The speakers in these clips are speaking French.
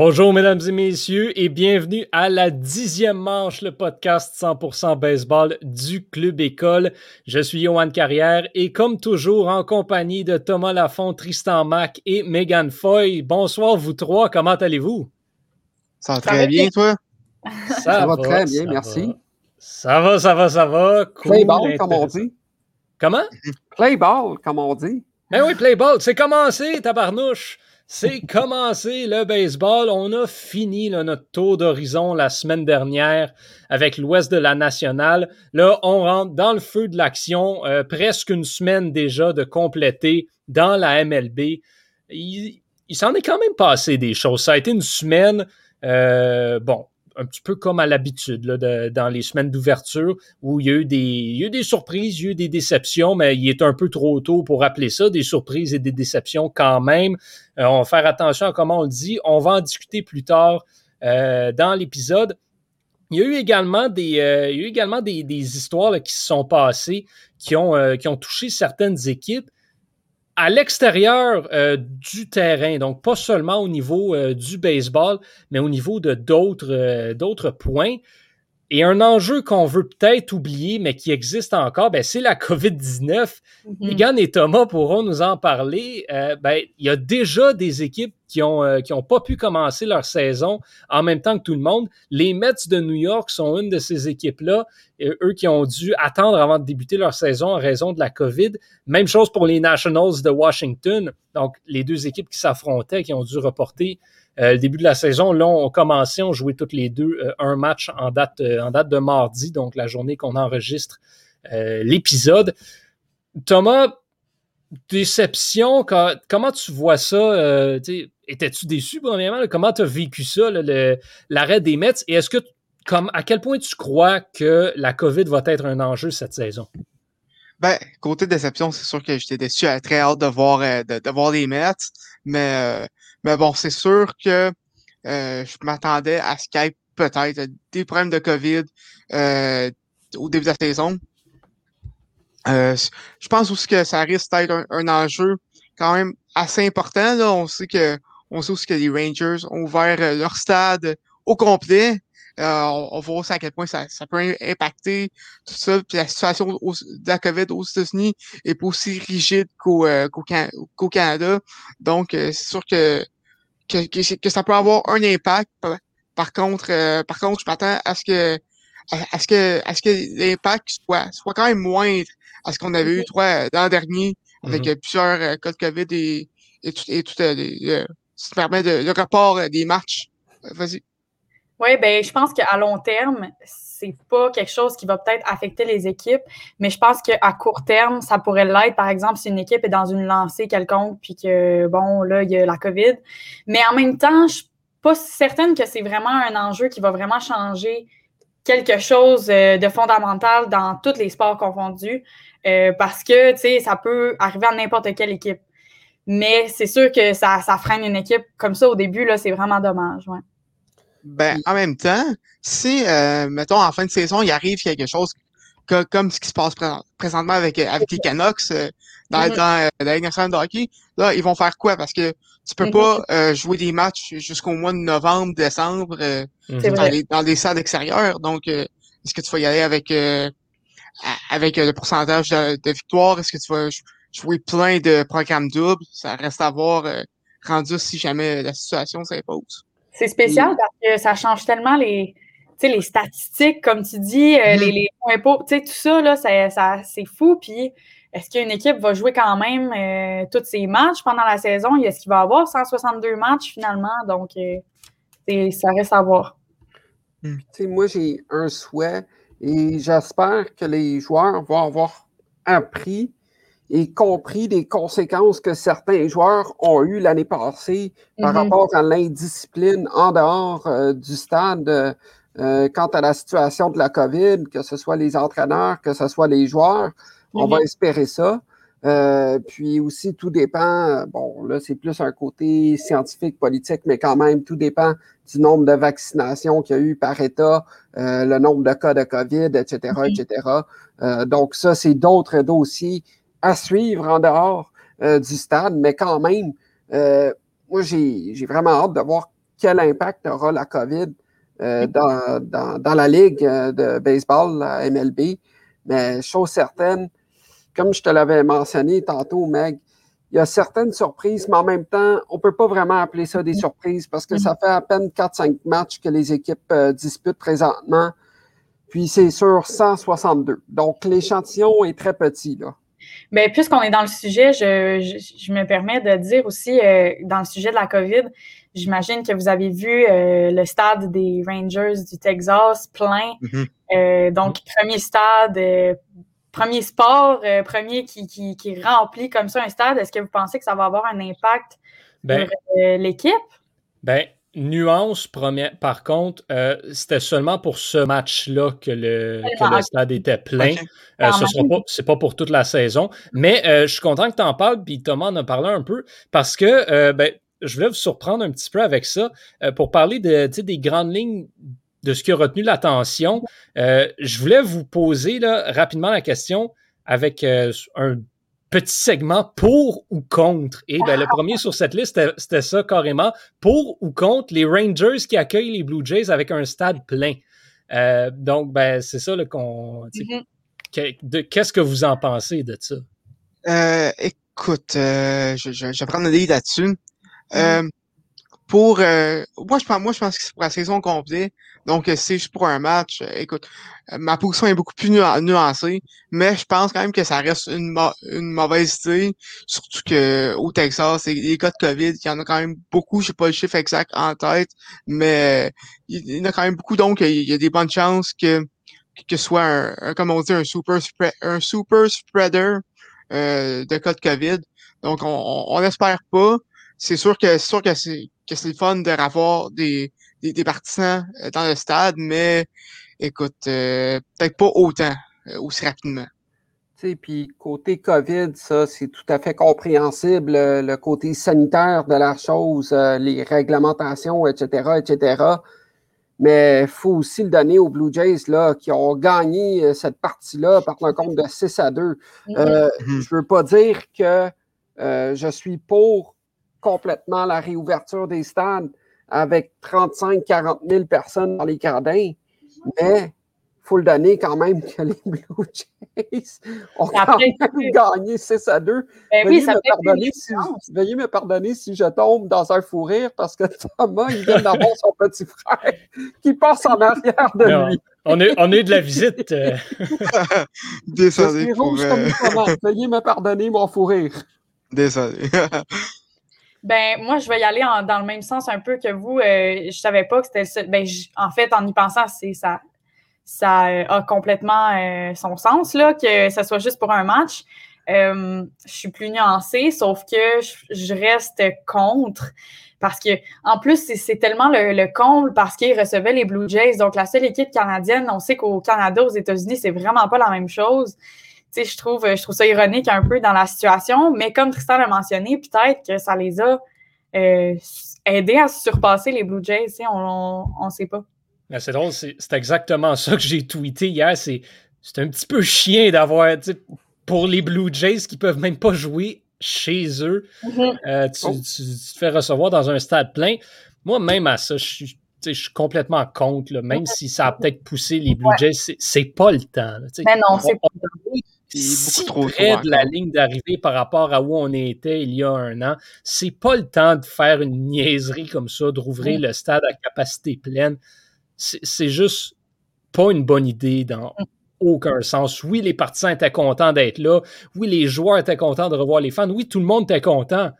Bonjour mesdames et messieurs et bienvenue à la dixième manche, le podcast 100% baseball du Club École. Je suis Johan Carrière et comme toujours en compagnie de Thomas Lafont, Tristan Mac et Megan Foy. Bonsoir vous trois, comment allez-vous? Ça va très bien, toi? Ça, va, très bien, merci. Ça va, ça va, ça va. Play ball, comme on dit. Comment? Play ball, comme on dit. Ben oui, play ball, c'est commencé, tabarnouche. C'est commencé le baseball. On a fini notre tour d'horizon la semaine dernière avec l'ouest de la nationale. Là, on rentre dans le feu de l'action. Euh, presque une semaine déjà de compléter dans la MLB. Il, s'en est quand même passé des choses. Ça a été une semaine, euh, bon, un petit peu comme à l'habitude dans les semaines d'ouverture où il y, a eu des, il y a eu des surprises, il y a eu des déceptions, mais il est un peu trop tôt pour appeler ça des surprises et des déceptions quand même. Euh, on va faire attention à comment on le dit. On va en discuter plus tard euh, dans l'épisode. Il y a eu également des, euh, il y a eu également des, des histoires qui se sont passées qui ont, qui ont touché certaines équipes à l'extérieur euh, du terrain, donc pas seulement au niveau euh, du baseball, mais au niveau de d'autres euh, d'autres points. Et un enjeu qu'on veut peut-être oublier, mais qui existe encore, ben, c'est la COVID-19. Mm et Thomas pourront nous en parler. Euh, ben, il y a déjà des équipes qui ont, euh, qui ont pas pu commencer leur saison en même temps que tout le monde. Les Mets de New York sont une de ces équipes-là. Eux qui ont dû attendre avant de débuter leur saison en raison de la COVID. Même chose pour les Nationals de Washington. Donc, les deux équipes qui s'affrontaient, qui ont dû reporter euh, le début de la saison, là, on commençait, on jouait toutes les deux euh, un match en date, euh, en date de mardi, donc la journée qu'on enregistre l'épisode. Thomas, déception, comment tu vois ça? Étais-tu déçu, premièrement? Comment tu as vécu ça, l'arrêt des Mets? Et est-ce que, à quel point tu crois que la COVID va être un enjeu cette saison? Ben, côté déception, c'est sûr que j'étais déçu. J'avais très hâte de voir, de, voir les Mets, mais mais bon, c'est sûr que euh, je m'attendais à ce qu'il y ait peut-être des problèmes de COVID euh, au début de la saison. Euh, je pense aussi que ça risque d'être un, enjeu quand même assez important. Là. On sait que on sait aussi que les Rangers ont ouvert leur stade au complet. on, on, voit aussi à quel point ça, ça peut impacter tout ça. Puis la situation de la COVID aux États-Unis est pas aussi rigide qu'au qu'au Canada. Donc, c'est sûr que que, que, ça peut avoir un impact. Par contre, euh, par contre, je m'attends à ce que à, ce que à ce que l'impact soit soit quand même moindre à ce qu'on avait eu trois l'an dernier avec mm-hmm. plusieurs euh, cas de COVID et et tout et tout euh, ça permet de le report des matchs. Vas-y. Oui, ben je pense qu'à long terme, c'est pas quelque chose qui va peut-être affecter les équipes, mais je pense qu'à court terme, ça pourrait l'être. Par exemple, si une équipe est dans une lancée quelconque, puis que, bon, là, il y a la COVID. Mais en même temps, je suis pas certaine que c'est vraiment un enjeu qui va vraiment changer quelque chose euh, de fondamental dans tous les sports confondus, euh, parce que, tu sais, ça peut arriver à n'importe quelle équipe. Mais c'est sûr que ça, ça freine une équipe comme ça au début, là, c'est vraiment dommage, ouais. Ben, en même temps, si, euh, mettons, en fin de saison, il arrive quelque chose comme ce qui se passe présentement avec, euh, avec les Canucks euh, dans, mm-hmm. dans, la Ligue nationale de hockey, là, ils vont faire quoi? Parce que tu peux pas mm-hmm. jouer des matchs jusqu'au mois de novembre, décembre mm-hmm. dans, les, dans, des salles extérieures. Donc, est-ce que tu vas y aller avec avec le pourcentage de, de victoire? Est-ce que tu vas jouer plein de programmes doubles? Ça reste à voir rendu si jamais la situation s'impose. C'est spécial parce que ça change tellement les, les statistiques, comme tu dis, euh, mm-hmm. les, les, points pour, tout ça, là, ça, c'est fou. Puis, est-ce qu'une équipe va jouer quand même euh, tous ses matchs pendant la saison? Est-ce qu'il va avoir 162 matchs finalement? Donc, euh, ça reste à voir. Mm. Moi, j'ai un souhait et j'espère que les joueurs vont avoir appris et compris des conséquences que certains joueurs ont eues l'année passée par mm-hmm. rapport à l'indiscipline en dehors euh, du stade euh, quant à la situation de la COVID, que ce soit les entraîneurs, que ce soit les joueurs. On va mm-hmm. espérer ça. Euh, puis aussi, tout dépend, bon, là, c'est plus un côté scientifique, politique, mais quand même, tout dépend du nombre de vaccinations qu'il y a eu par État, le nombre de cas de COVID, etc., etc. donc, ça, c'est d'autres dossiers à suivre en dehors euh, du stade, mais quand même, euh, moi, j'ai vraiment hâte de voir quel impact aura la COVID euh, dans, dans, dans, la ligue de baseball, la MLB. Mais chose certaine, comme je te l'avais mentionné tantôt, Meg, il y a certaines surprises, mais en même temps, on ne peut pas vraiment appeler ça des surprises parce que ça fait à peine 4-5 matchs que les équipes disputent présentement. Puis c'est sur 162. Donc l'échantillon est très petit. Là. Mais puisqu'on est dans le sujet, je, je, je, me permets de dire aussi, euh, dans le sujet de la COVID, j'imagine que vous avez vu euh, le stade des Rangers du Texas plein. Mm-hmm. euh, donc, premier stade, premier sport, premier qui, qui, qui, remplit comme ça un stade. Est-ce que vous pensez que ça va avoir un impact ben, sur l'équipe? Ben, nuance, première, par contre, euh, c'était seulement pour ce match-là que le, que le stade était plein. Okay. Euh, ce sera pas, c'est pas pour toute la saison. Mais euh, je suis content que tu en parles, puis Thomas en a parlé un peu, parce que ben, je voulais vous surprendre un petit peu avec ça pour parler de, des grandes lignes de ce qui a retenu l'attention. je voulais vous poser là, rapidement la question avec un petit segment pour ou contre. Et ben, le premier sur cette liste, c'était ça carrément. Pour ou contre les Rangers qui accueillent les Blue Jays avec un stade plein. Euh, donc, ben, c'est ça qu'on. Mm -hmm. Qu'est-ce que vous en pensez de ça? Euh, écoute, euh, je, je, je, vais prendre une idée là-dessus. Mm pour moi, je pense, moi, je pense que c'est pour la saison complète. Donc, c'est juste pour un match. Écoute, ma position est beaucoup plus nu nuancée, mais je pense quand même que ça reste une, une mauvaise idée, surtout que au Texas, les cas de COVID, il y en a quand même beaucoup, je sais pas le chiffre exact en tête, mais il y en a quand même beaucoup, donc il y a des bonnes chances que que ce soit un, comme on dit, un super un super spreader euh, de cas de COVID. Donc, on, on espère pas. C'est sûr que c'est sûr que c'est que c'est le fun de avoir des des, des, partisans dans le stade, mais écoute, euh, peut-être pas autant, euh, aussi rapidement. Tu sais, puis côté COVID, ça, c'est tout à fait compréhensible, le, le côté sanitaire de la chose, euh, les réglementations, etc., etc. Mais il faut aussi le donner aux Blue Jays, là, qui ont gagné cette partie-là par un compte de 6 à 2. Mm -hmm. Je veux pas dire que je suis pour complètement la réouverture des stades, avec 35-40 000 personnes dans les gradins. Mais il faut le donner quand même que les Blue Jays ont quand même gagné 6 à 2. Ben veuillez, oui, me pardonner si, veuillez me pardonner si je tombe dans un fou rire parce que Thomas, il vient d'avoir son petit frère qui passe en arrière de non, lui. On est, on est de la visite. Désolé. Pour, rouge euh... Veuillez me pardonner mon fou rire. Désolé. Ben, moi, je vais y aller dans le même sens un peu que vous. Euh, je savais pas que c'était ben, en fait, en y pensant, c'est ça, ça a complètement euh, son sens, là, que ça soit juste pour un match. Euh, je suis plus nuancée, sauf que je, reste contre. Parce que, en plus, c'est tellement le, le comble parce qu'ils recevaient les Blue Jays. Donc, la seule équipe canadienne, on sait qu'au Canada, aux États-Unis, c'est vraiment pas la même chose sais, je trouve, je trouve ça ironique un peu dans la situation, mais comme Tristan l'a mentionné, peut-être que ça les a euh, aidés à surpasser les Blue Jays, on ne sait pas. C'est drôle, c'est exactement ça que j'ai tweeté hier. C'est un petit peu chien d'avoir, pour les Blue Jays qui peuvent même pas jouer chez eux, mm -hmm. euh, tu, oh. tu, tu, te fais recevoir dans un stade plein. Moi, même à ça, je suis je suis complètement contre, là, même si ça a peut-être poussé les Blue Jays, c'est pas le temps. Là, mais non, c'est pas si trop près de la ligne d'arrivée par rapport à où on était il y a un an. C'est pas le temps de faire une niaiserie comme ça, de rouvrir mmh. le stade à capacité pleine. C'est juste pas une bonne idée dans mmh. aucun sens. Oui, les partisans étaient contents d'être là. Oui, les joueurs étaient contents de revoir les fans. Oui, tout le monde était content.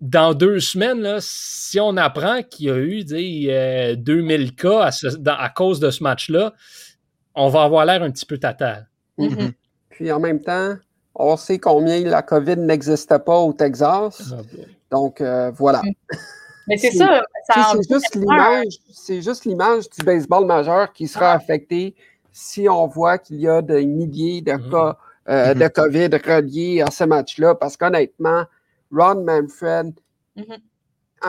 Dans deux semaines, là, si on apprend qu'il y a eu des, euh, 2000 cas à, ce, dans, à cause de ce match-là, on va avoir l'air un petit peu tatal. Mm -hmm. Puis en même temps, on sait combien la COVID n'existait pas au Texas. Ah, Donc euh, voilà. Mais c'est ça. ça c'est juste l'image. Du baseball majeur qui sera ah. affectée si on voit qu'il y a des milliers de mm -hmm. cas euh, de COVID reliés à ce match-là. Parce qu'honnêtement, Ron Manfred, mm -hmm.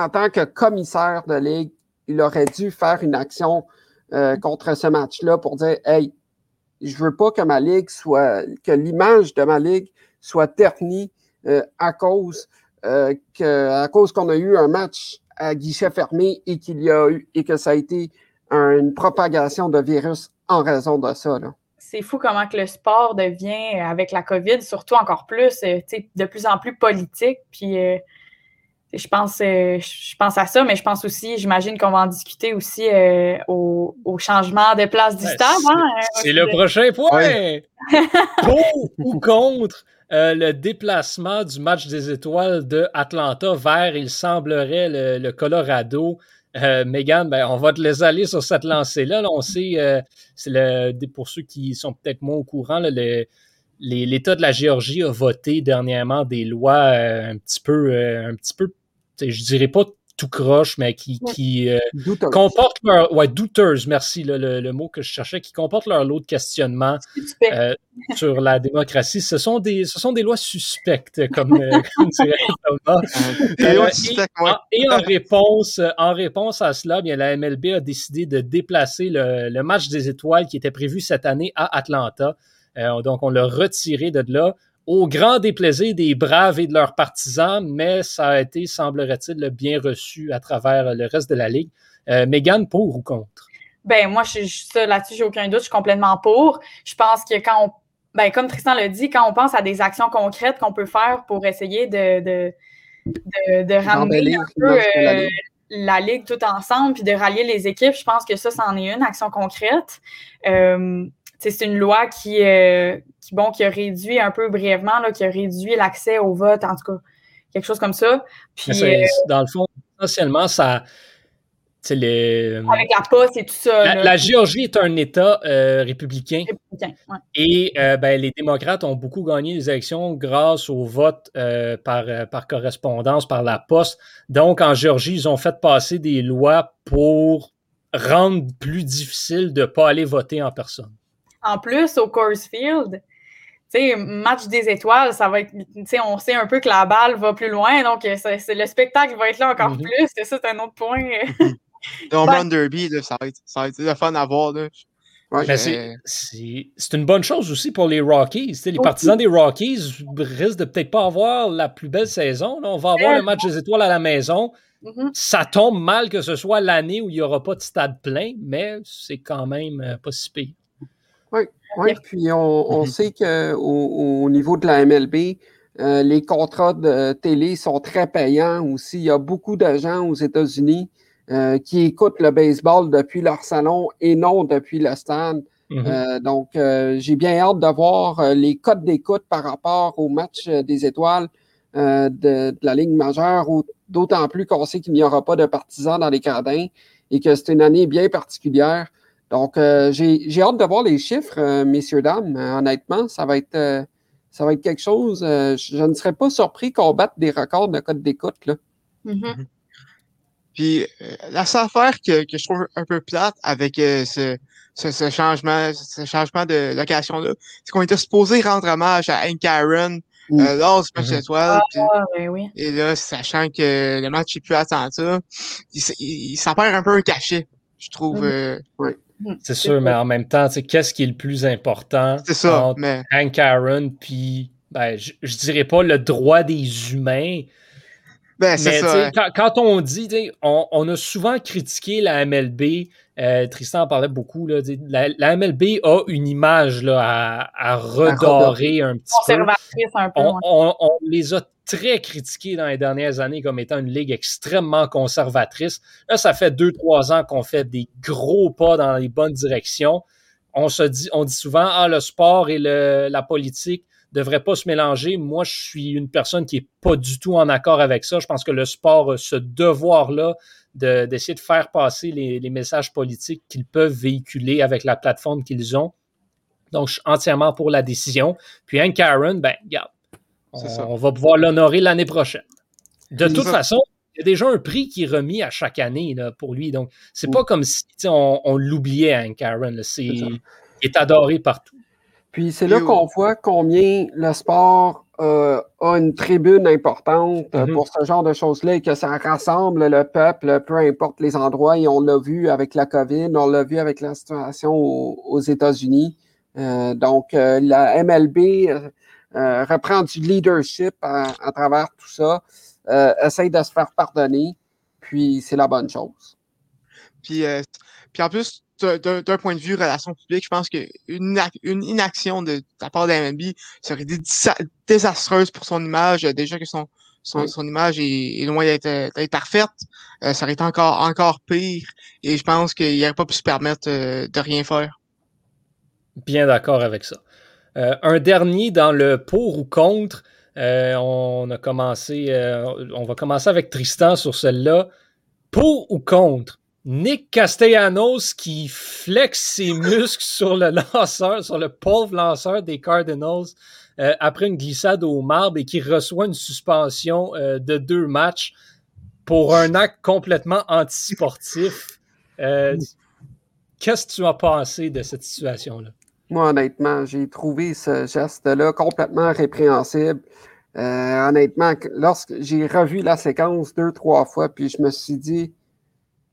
en tant que commissaire de ligue, il aurait dû faire une action euh, contre ce match-là pour dire Hey, je veux pas que ma ligue soit, que l'image de ma ligue soit ternie euh, à cause euh, que, à cause qu'on a eu un match à guichet fermé et qu'il y a eu et que ça a été une propagation de virus en raison de ça. C'est fou comment que le sport devient, avec la COVID, surtout encore plus, de plus en plus politique. Puis je pense, euh, je pense à ça, mais je pense aussi, j'imagine qu'on va en discuter aussi euh, au, changement de place du stade. Hein, c'est le prochain point. Pour ou contre euh, le déplacement du match des étoiles de Atlanta vers, il semblerait, le, Colorado. Megan, ben, on va te laisser aller sur cette lancée-là. on sait, c'est le, pour ceux qui sont peut-être moins au courant, l'État de la Géorgie a voté dernièrement des lois un petit peu, un petit peu je dirais pas tout croche, mais qui, qui euh, comportent leur. Ouais, douteuse, merci, le, mot que je cherchais, qui comportent leur lot de questionnements euh, sur la démocratie. Ce sont des, ce sont des lois suspectes, comme, euh, dirait Thomas. et, en, réponse, en réponse à cela, bien, la MLB a décidé de déplacer le, le match des étoiles qui était prévu cette année à Atlanta. donc, on l'a retiré de là au grand déplaisir des Braves et de leurs partisans, mais ça a été, semblerait-il, bien reçu à travers le reste de la Ligue. Euh, Megan, pour ou contre? Ben, moi, je, je, là-dessus, j'ai aucun doute, je suis complètement pour. Je pense que quand on, ben, comme Tristan l'a dit, quand on pense à des actions concrètes qu'on peut faire pour essayer de, de, de, ramener un peu euh, la, ligue. tout ensemble, puis de rallier les équipes, je pense que ça, c'en est une action concrète. Euh, c'est une loi qui, euh, qui, bon, qui a réduit un peu brièvement, là, qui a réduit l'accès au vote, en tout cas, quelque chose comme ça. Puis, euh, dans le fond, essentiellement, ça. Les, avec la poste et tout ça. La, Géorgie est un État euh, républicain. Et ben, les démocrates ont beaucoup gagné les élections grâce au vote par, par correspondance, par la poste. Donc, en Géorgie, ils ont fait passer des lois pour rendre plus difficile de ne pas aller voter en personne. En plus, au Coors Field, match des étoiles, ça va être, on sait un peu que la balle va plus loin, donc euh, c'est, le spectacle va être là encore mm-hmm. plus. C'est ça, c'est un autre point. Mm-hmm. Dans ben, Derby, ça, va être, ça va être le fun à voir. Ben, c'est, une bonne chose aussi pour les Rockies. les partisans des Rockies risquent de peut-être pas avoir la plus belle saison. On va avoir le match des étoiles à la maison. Mm-hmm. Ça tombe mal que ce soit l'année où il n'y aura pas de stade plein, mais c'est quand même euh, pas si pire. Oui, puis on, mhm. sait qu'au au niveau de la MLB, euh, les contrats de télé sont très payants aussi. Il y a beaucoup de gens aux États-Unis euh, qui écoutent le baseball depuis leur salon et non depuis le stade. Mhm. Euh, donc, j'ai bien hâte de voir les codes d'écoute par rapport au match des étoiles de, la Ligue majeure, d'autant plus qu'on sait qu'il n'y aura pas de partisans dans les gradins et que c'est une année bien particulière. Donc, euh, j'ai hâte de voir les chiffres, euh, messieurs, dames. Euh, honnêtement, ça va être, ça va être quelque chose. je ne serais pas surpris qu'on batte des records de code d'écoute. Mm -hmm. Puis, la seule affaire que, que, je trouve un peu plate avec ce, ce, changement, ce changement de location-là, c'est qu'on était supposé rendre hommage à Hank Aaron lors du match mm -hmm. ah, ben oui. Et là, sachant que le match n'est plus à ça, il, il, s'en perd un peu un cachet, je trouve. Mm-hmm. oui. Hmm. C'est sûr, mais en même temps, qu'est-ce qui est le plus important C'est ça, entre mais... Hank Aaron puis, ben, je, je dirais pas le droit des humains, ben, mais ça, quand, quand, on dit, on, on, a souvent critiqué la MLB, euh, Tristan en parlait beaucoup, là, la, la, MLB a une image là, à, à redorer un petit peu. Un peu on, on, on, les a très critiqués dans les dernières années comme étant une ligue extrêmement conservatrice. Là, ça fait deux, trois ans qu'on fait des gros pas dans les bonnes directions. On se dit, on dit souvent, ah, le sport et la politique devraient pas se mélanger. Moi, je suis une personne qui est pas du tout en accord avec ça. Je pense que le sport a ce devoir-là d'essayer de, faire passer les, les messages politiques qu'ils peuvent véhiculer avec la plateforme qu'ils ont. Donc, je suis entièrement pour la décision. Puis Hank Aaron, ben, regarde, on, va pouvoir l'honorer l'année prochaine. De toute façon, il y a déjà un prix qui est remis à chaque année là, pour lui. Donc, c'est pas comme si on, on l'oubliait, Hank Aaron. il est adoré partout. Puis c'est là qu'on voit combien le sport euh, a une tribune importante euh, mm-hmm. pour ce genre de choses-là et que ça rassemble le peuple, peu importe les endroits. Et on l'a vu avec la COVID, on l'a vu avec la situation aux, États-Unis. Euh, donc, la MLB euh, reprend du leadership à, travers tout ça, euh, essaye de se faire pardonner. puis c'est la bonne chose. Puis, euh, puis en plus, d'un point de vue relation publique, je pense qu'une une inaction de, la part de MLB serait désastreuse pour son image. Déjà que son, son, son image est, loin d'être parfaite, euh, ça aurait été encore, encore pire. Et je pense qu'il n'aurait pas pu se permettre euh, de rien faire. Bien d'accord avec ça. Euh, un dernier dans le pour ou contre. on a commencé, on va commencer avec Tristan sur celle-là. Pour ou contre? Nick Castellanos qui flexe ses muscles sur le lanceur, sur le pauvre lanceur des Cardinals euh, après une glissade au marbre et qui reçoit une suspension euh, de deux matchs pour un acte complètement antisportif. Euh, Qu'est-ce que tu as pensé de cette situation-là? Moi, honnêtement, j'ai trouvé ce geste-là complètement répréhensible. Euh, honnêtement, lorsque j'ai revu la séquence deux, trois fois, puis je me suis dit,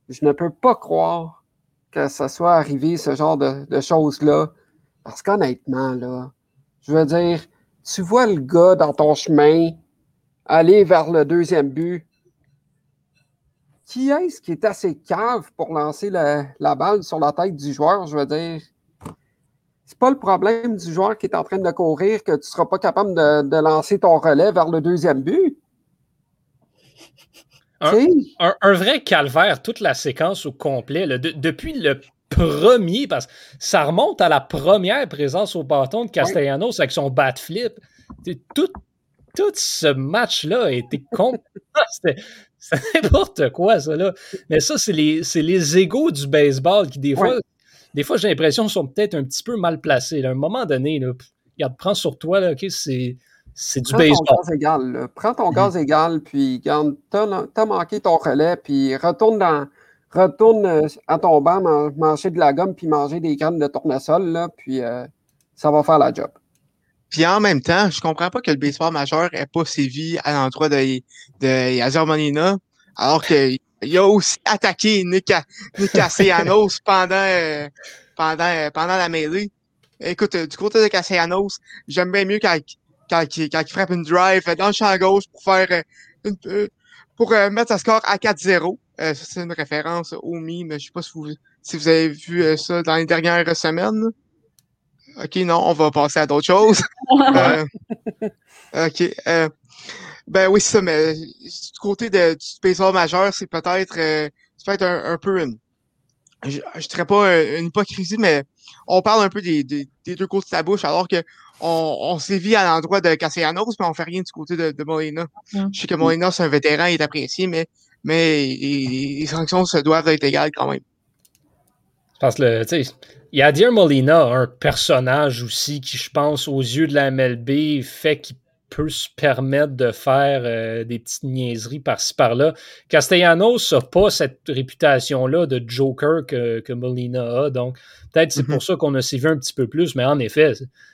je ne peux pas croire que ça soit arrivé, ce genre de, choses-là. Parce qu'honnêtement, là, je veux dire, tu vois le gars dans ton chemin aller vers le deuxième but. Qui est-ce qui est assez cave pour lancer la, balle sur la tête du joueur? Je veux dire, c'est pas le problème du joueur qui est en train de courir que tu seras pas capable de, de lancer ton relais vers le deuxième but. Un, vrai calvaire, toute la séquence au complet, depuis le premier, parce que ça remonte à la première présence au bâton de Castellanos avec son bat flip. Tout, tout ce match-là a été C'était n'importe quoi, ça. Là. Mais ça, c'est les, les égaux du baseball qui, des fois, des fois j'ai l'impression, sont peut-être un petit peu mal placés. À un moment donné, là, regarde, prends sur toi, là, c'est c'est du baseball. Ton gaz égal, Prends ton gaz mhm. égal, puis garde, t'as manqué ton relais, puis retourne dans retourne euh, à ton banc, manger de la gomme, puis manger des graines de tournesol, là, puis euh, ça va faire la job. Puis en même temps, je comprends pas que le baseball majeur n'ait pas sévi à l'endroit de, de Yazer Molina, alors qu'il a aussi attaqué Nick, Nick Castellanos pendant, euh, pendant, pendant la mêlée. Écoute, du côté de Castellanos, j'aime bien mieux quand, quand, il, frappe une drive dans le champ gauche pour faire euh, une, euh, pour euh, mettre sa score à 4-0. ça, c'est une référence au mime. Je sais pas si vous, si vous avez vu ça dans les dernières semaines. OK, non, on va passer à d'autres choses. OK. Ben oui, c'est ça, mais du côté de, du baseball majeur, c'est peut-être peut-être un, peu une, je ne dirais pas une hypocrisie, mais on parle un peu des, des, deux côtés de la bouche, alors que on, on sévit à l'endroit de Castellanos, mais on fait rien du côté de, de Molina. Mm. Je sais que Molina, c'est un vétéran, il est apprécié, mais, mais les, sanctions se doivent être égales quand même. Je pense le, tu sais, il y a dire Molina, un personnage aussi qui, je pense, aux yeux de la MLB, fait qu'il peut se permettre de faire euh, des petites niaiseries par-ci par-là. Castellanos n'a pas cette réputation-là de Joker que, que Molina a, donc peut-être c'est mm-hmm. pour ça qu'on a suivi un petit peu plus, mais en effet,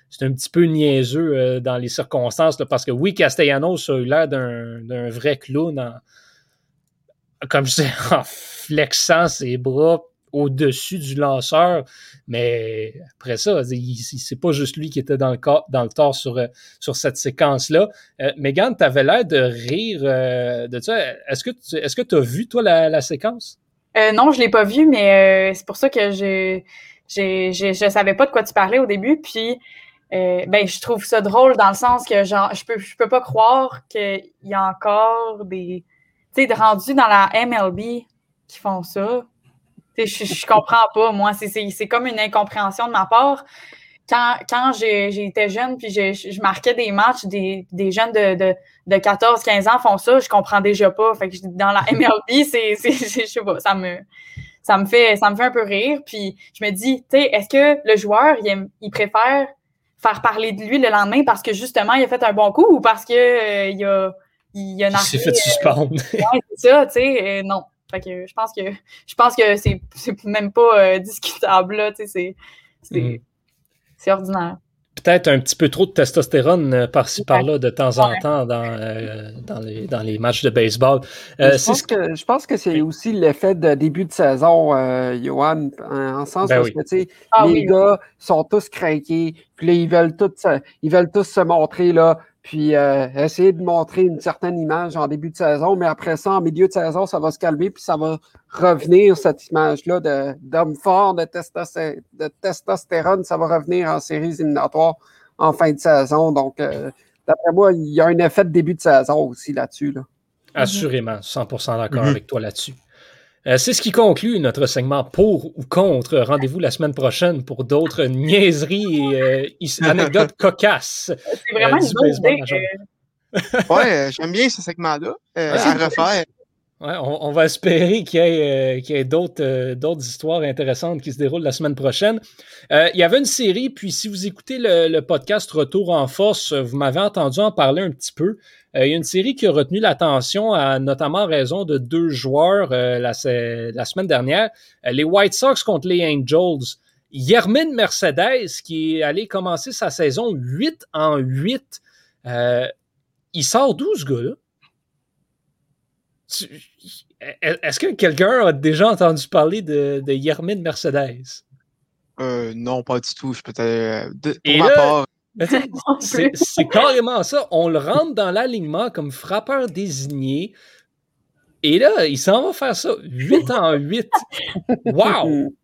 c'est un petit peu niaiseux euh, dans les circonstances, parce que oui, Castellanos a eu l'air d'un vrai clown, comme je sais, en flexant ses bras au-dessus du lanceur, mais après ça, c'est pas juste lui qui était dans le, dans le tort sur, euh, cette séquence-là. Euh, Megan, tu avais l'air de rire de ça. Est-ce que tu as vu, toi, la, séquence? non, je l'ai pas vu, mais c'est pour ça que je, je, je savais pas de quoi tu parlais au début, puis euh, ben, je trouve ça drôle dans le sens que genre, je peux, je peux pas croire qu'il y a encore des. Tu sais, rendus dans la MLB qui font ça. Je, je comprends pas, moi. C'est comme une incompréhension de ma part. Quand, quand j'étais jeune, puis je, je, marquais des matchs, des, des jeunes de, de, de 14-15 ans font ça, je comprends déjà pas. Fait que dans la MLB, c'est, je sais pas, ça me, ça me fait, ça me fait un peu rire. Puis je me dis, tu sais, est-ce que le joueur, il, il préfère faire parler de lui le lendemain parce que justement, il a fait un bon coup ou parce que euh, il a il a Il s'est fait suspendre? ouais, c'est ça, tu sais, euh, non. Fait que je pense que je pense que c'est, même pas euh, discutable là, tu sais, c'est, mm. c'est ordinaire. Peut-être un petit peu trop de testostérone euh, par-ci par-là de temps en temps dans, euh, dans, les, dans, les, matchs de baseball. Euh, je, pense que, je, pense que, c'est aussi l'effet de début de saison, Johan, en, sens ben où ah les gars sont tous craqués, puis là, ils veulent tous, ils veulent tous se montrer là, puis euh, essayer de montrer une certaine image en début de saison, mais après ça, en milieu de saison, ça va se calmer, puis ça va revenir, cette image-là d'homme fort, de, de, testostérone, ça va revenir en séries éliminatoires en fin de saison. Donc, euh, d'après moi, il y a un effet de début de saison aussi là-dessus. Là. Assurément, 100% d'accord mhm. avec toi là-dessus. Euh, c'est ce qui conclut notre segment pour ou contre. Rendez-vous la semaine prochaine pour d'autres niaiseries et euh, anecdotes cocasses. C'est vraiment une bonne idée. ouais, j'aime bien ce segment-là. à refaire. Ouais, on, va espérer qu'il y ait, ait d'autres, d'autres histoires intéressantes qui se déroulent la semaine prochaine. il y avait une série, puis si vous écoutez le, podcast Retour en force, vous m'avez entendu en parler un petit peu. Euh, il y a une série qui a retenu l'attention, notamment en raison de deux joueurs euh, la, semaine dernière. Euh, les White Sox contre les Angels. Yermin Mercedes, qui est allé commencer sa saison 8 en 8. il sort d'où, ce gars-là? Est-ce que quelqu'un a déjà entendu parler de, de Yermin Mercedes? non, pas du tout. Je peux pour ma part, c'est carrément ça. On le rentre dans l'alignement comme frappeur désigné. Et là, il s'en va faire ça. 8 en 8. Wow!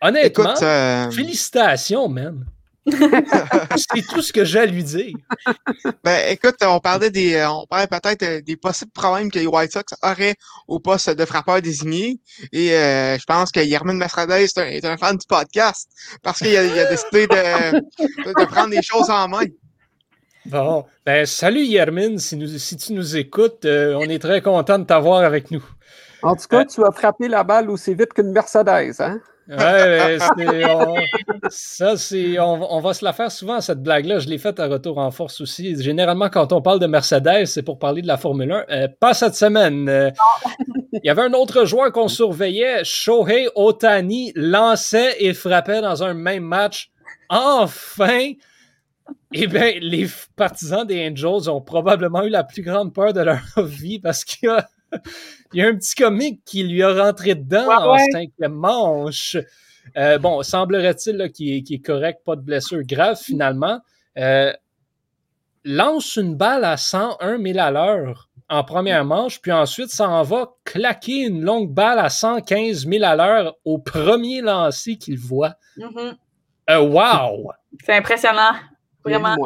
Honnêtement, euh, félicitations, man. C'est tout ce que j'ai à lui dire. Ben, écoute, on parlait des, euh, on parlait peut-être euh, des possibles problèmes que les White Sox auraient au poste de frappeur désigné. Et euh, je pense que Yermin Mercedes est un, fan du podcast parce qu'il a, a, décidé de, de, prendre les choses en main. Bon, ben salut Yermin, si, nous, si tu nous écoutes, on est très content de t'avoir avec nous. En tout cas, tu as frappé la balle aussi vite qu'une Mercedes, hein? Ouais, ça, c'est. On, va se la faire souvent, cette blague-là. Je l'ai faite à retour en force aussi. Généralement, quand on parle de Mercedes, c'est pour parler de la Formule 1. Euh, pas cette semaine. Euh, il y avait un autre joueur qu'on surveillait. Shohei Otani lançait et frappait dans un même match. Enfin! Eh bien, les partisans des Angels ont probablement eu la plus grande peur de leur vie parce qu'il y a il y a un petit comique qui lui a rentré dedans en cinquième manche. Euh, bon, semblerait-il qu'il est, correct, pas de blessure grave finalement. Euh, lance une balle à 101 000 à l'heure en première manche, puis ensuite s'en va claquer une longue balle à 115 000 à l'heure au premier lancer qu'il voit. Mm-hmm. Euh, wow! C'est impressionnant, vraiment.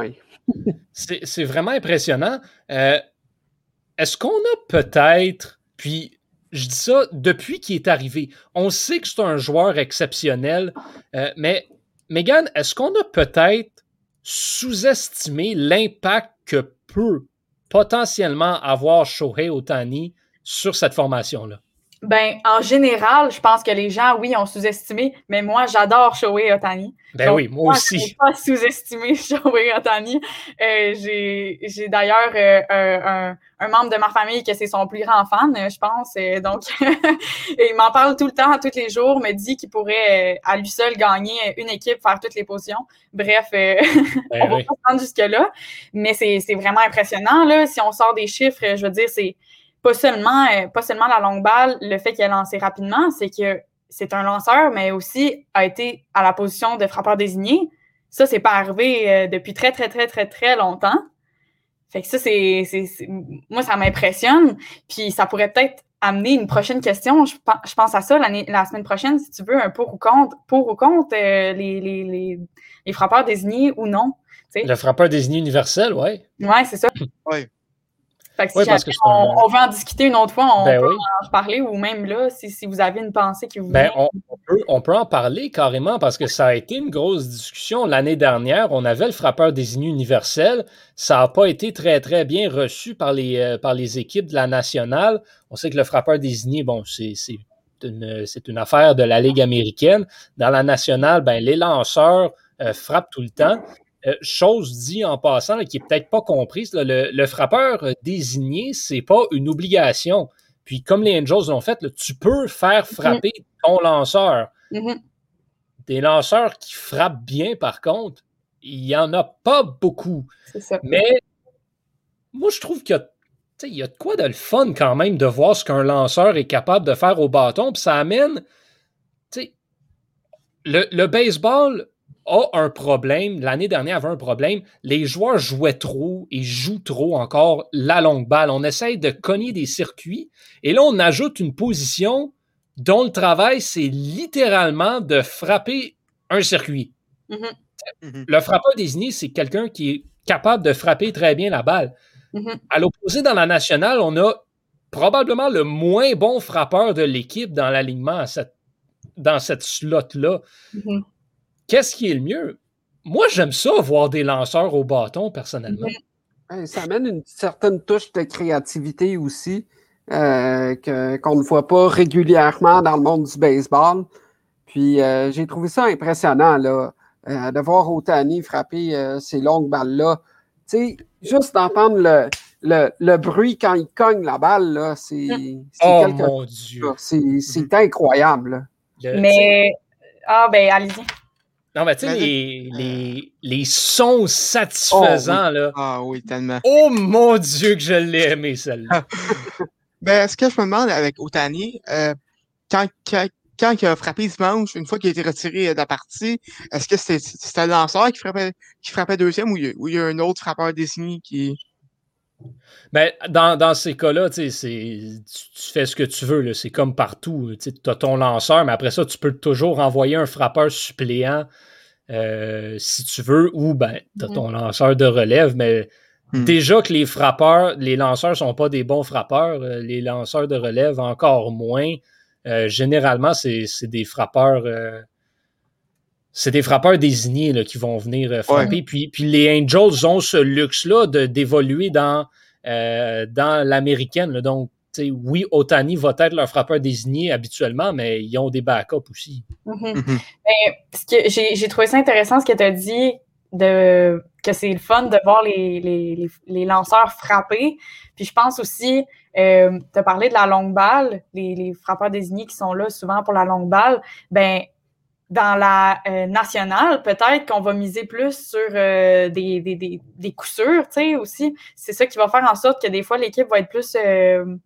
C'est vraiment impressionnant. Est-ce qu'on a peut-être, puis je dis ça depuis qu'il est arrivé, on sait que c'est un joueur exceptionnel, euh, mais Megan, est-ce qu'on a peut-être sous-estimé l'impact que peut potentiellement avoir Shohei Otani sur cette formation-là? Ben, en général, je pense que les gens, oui, ont sous-estimé, mais moi, j'adore Shohei Otani. Ben oui, moi, aussi. Je pas sous-estimé Shohei Otani. Euh, j'ai d'ailleurs euh, un, un, membre de ma famille que c'est son plus grand fan, euh, je pense. donc, il m'en parle tout le temps, tous les jours, me dit qu'il pourrait à lui seul gagner une équipe, faire toutes les positions. Bref, ben on va pas se rendre jusque-là, mais c'est vraiment impressionnant. Là, si on sort des chiffres, je veux dire, c'est pas seulement, euh, pas seulement la longue balle, le fait qu'il a lancé rapidement, c'est que c'est un lanceur, mais aussi a été à la position de frappeur désigné. Ça, c'est pas arrivé euh, depuis très, très, très, très, très longtemps. Fait que ça, c'est. Moi, ça m'impressionne. Puis ça pourrait peut-être amener une prochaine question. Je, pense à ça la semaine prochaine, si tu veux, un pour ou contre, pour ou contre euh, les, les, les, frappeurs désignés ou non. Le frappeur désigné universel, oui. Oui, c'est ça. Oui on, veut en discuter une autre fois, on ben peut en reparler ou même là, si, vous avez une pensée qui vous ben, on, peut, en parler carrément parce que ça a été une grosse discussion. L'année dernière, on avait le frappeur désigné universel. Ça n'a pas été très, très bien reçu par les, euh, par les équipes de la nationale. On sait que le frappeur désigné, bon, c'est une, une affaire de la Ligue américaine. Dans la nationale, ben, les lanceurs euh, frappent tout le temps. Euh, chose dit en passant, qui est peut-être pas comprise, le, frappeur désigné, c'est pas une obligation. Puis comme les Angels l'ont fait, tu peux faire mhm. frapper ton lanceur. Mhm. Des lanceurs qui frappent bien, par contre, il y en a pas beaucoup. Mais moi, je trouve qu'il y a de quoi de le fun quand même de voir ce qu'un lanceur est capable de faire au bâton. Puis ça amène. Le, le baseball a un problème. L'année dernière avait un problème. Les joueurs jouaient trop et jouent trop encore la longue balle. On essaye de cogner des circuits et là, on ajoute une position dont le travail, c'est littéralement de frapper un circuit. Mhm. Mhm. Le frappeur désigné, c'est quelqu'un qui est capable de frapper très bien la balle. Mhm. À l'opposé, dans la nationale, on a probablement le moins bon frappeur de l'équipe dans l'alignement à cette- dans cette slot-là. Qu'est-ce qui est le mieux? Moi, j'aime ça, voir des lanceurs au bâton, personnellement. Ouais, ça amène une certaine touche de créativité aussi euh, que- qu'on ne voit pas régulièrement dans le monde du baseball. Puis euh, j'ai trouvé ça impressionnant là, euh, de voir Otani frapper euh, ces longues balles-là. Tu sais, juste d'entendre le, le, le bruit quand il cogne la balle, là, c'est c'est Oh quelque mon Dieu! chose. C'est c'est incroyable. là. Mais. Ah, ben, allez-y. Non, mais tu sais, les, les, les sons satisfaisants, là. Ah oui, tellement. Oh mon Dieu, que je l'ai aimé, celle-là. Ben, ce que je me demande avec Otani, euh, quand, quand, quand il a frappé dimanche, une fois qu'il a été retiré de la partie, est-ce que c'était c'était le lanceur qui frappait, qui frappait deuxième ou il y a, ou il y a un autre frappeur désigné qui. Ben, dans, dans ces cas-là, tu, tu fais ce que tu veux. là. C'est comme partout. Tu as ton lanceur, mais après ça, tu peux toujours envoyer un frappeur suppléant euh, si tu veux, ou ben, tu as Mhm. ton lanceur de relève, mais Mhm. déjà que les frappeurs, les lanceurs sont pas des bons frappeurs, euh, les lanceurs de relève encore moins. Euh, généralement, c'est c'est des frappeurs. euh, c'est des frappeurs désignés là, qui vont venir euh, frapper. Puis, puis les Angels ont ce luxe-là de- d'évoluer dans, euh, dans l'américaine. là. Donc, tu sais, oui, Otani va être leur frappeur désigné habituellement, mais ils ont des backups aussi. Mhm. Mhm. Mais ce que j'ai j'ai trouvé ça intéressant ce que tu as dit de que c'est le fun de voir les, les, les, les lanceurs frapper. Puis je pense aussi, euh, tu as parlé de la longue balle, les, les frappeurs désignés qui sont là souvent pour la longue balle. Ben, dans la euh, nationale, peut-être qu'on va miser plus sur euh, des, des, des, des coups tu sais, aussi. C'est ça qui va faire en sorte que des fois, l'équipe va être plus. euh,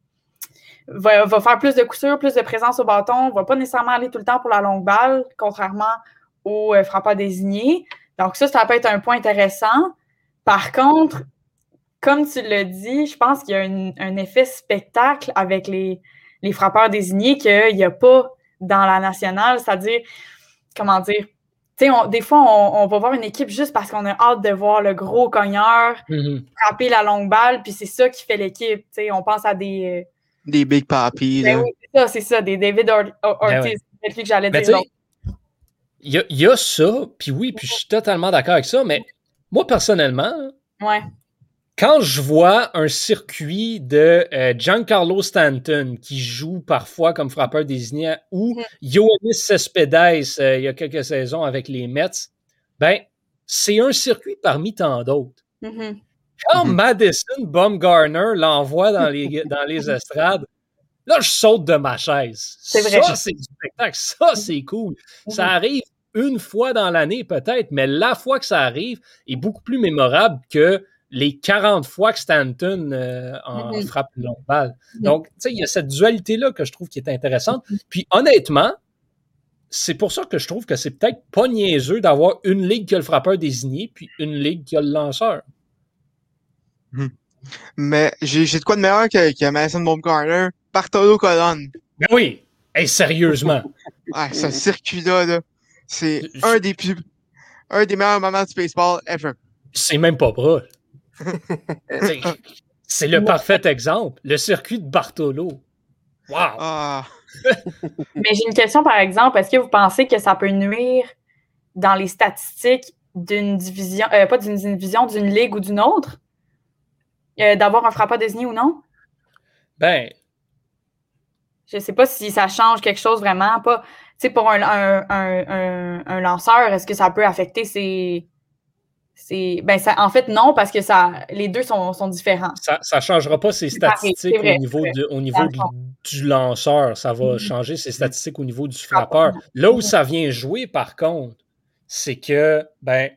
va, va faire plus de coups sûrs, plus de présence au bâton, va pas nécessairement aller tout le temps pour la longue balle, contrairement aux euh, frappeurs désignés. Donc, ça, ça peut être un point intéressant. Par contre, comme tu l'as dit, je pense qu'il y a un effet spectacle avec les, les frappeurs désignés qu'il n'y a pas dans la nationale. C'est-à-dire, comment dire, tu sais, on- des fois, on, on va voir une équipe juste parce qu'on a hâte de voir le gros cogneur Mhm. frapper la longue balle, puis c'est ça qui fait l'équipe. Tu sais, on pense à des. euh, Des Big Papi. ben là. oui, c'est ça, c'est ça, des David Or- Or- Ben Ortiz. oui. C'est celui que j'allais Mais dire. il y y a ça, puis oui, puis je suis totalement d'accord avec ça, mais moi, personnellement, Ouais. Quand je vois un circuit de euh, Giancarlo Stanton qui joue parfois comme frappeur désigné ou. Yoannis Cespedes euh, il y a quelques saisons avec les Mets, ben c'est un circuit parmi tant d'autres. Mhm. Quand Mhm. Madison Bumgarner l'envoie dans les, dans les estrades, là, je saute de ma chaise. C'est vrai. Ça, c'est du spectacle. Ça, c'est cool. Ça arrive une fois dans l'année, peut-être, mais la fois que ça arrive est beaucoup plus mémorable que les 40 fois que Stanton euh, en Mhm. frappe une longue balle. Mhm. Donc, tu sais, il y a cette dualité-là que je trouve qui est intéressante. Puis, honnêtement, c'est pour ça que je trouve que c'est peut-être pas niaiseux d'avoir une ligue qui a le frappeur désigné, puis une ligue qui a le lanceur. Mais j'ai de quoi de meilleur que, que Madison Bumgarner. Bartolo Colon. Ben oui! Hey, sérieusement! Ouais, ce circuit-là, là, c'est Je- un des plus. Un des meilleurs moments du baseball ever. c'est même pas proche. C'est- le parfait exemple. Le circuit de Bartolo. Wow! Ah. Mais j'ai une question, par exemple. Est-ce que vous pensez que ça peut nuire dans les statistiques d'une division, euh, pas d'une division, d'une ligue ou d'une autre, euh, d'avoir un frappeur désigné ou non? Ben, Je sais pas si ça change quelque chose vraiment. Pas, tu sais, pour un, un, un, un, un lanceur, est-ce que ça peut affecter ses. Ben, ça, en fait, non, parce que ça, les deux sont, sont différents. ça ne changera pas ses statistiques vrai, au niveau, de- au niveau du, lanceur. Ça va Mhm. changer ses statistiques au niveau du frappeur. Là où Mhm. ça vient jouer, par contre, c'est que, ben,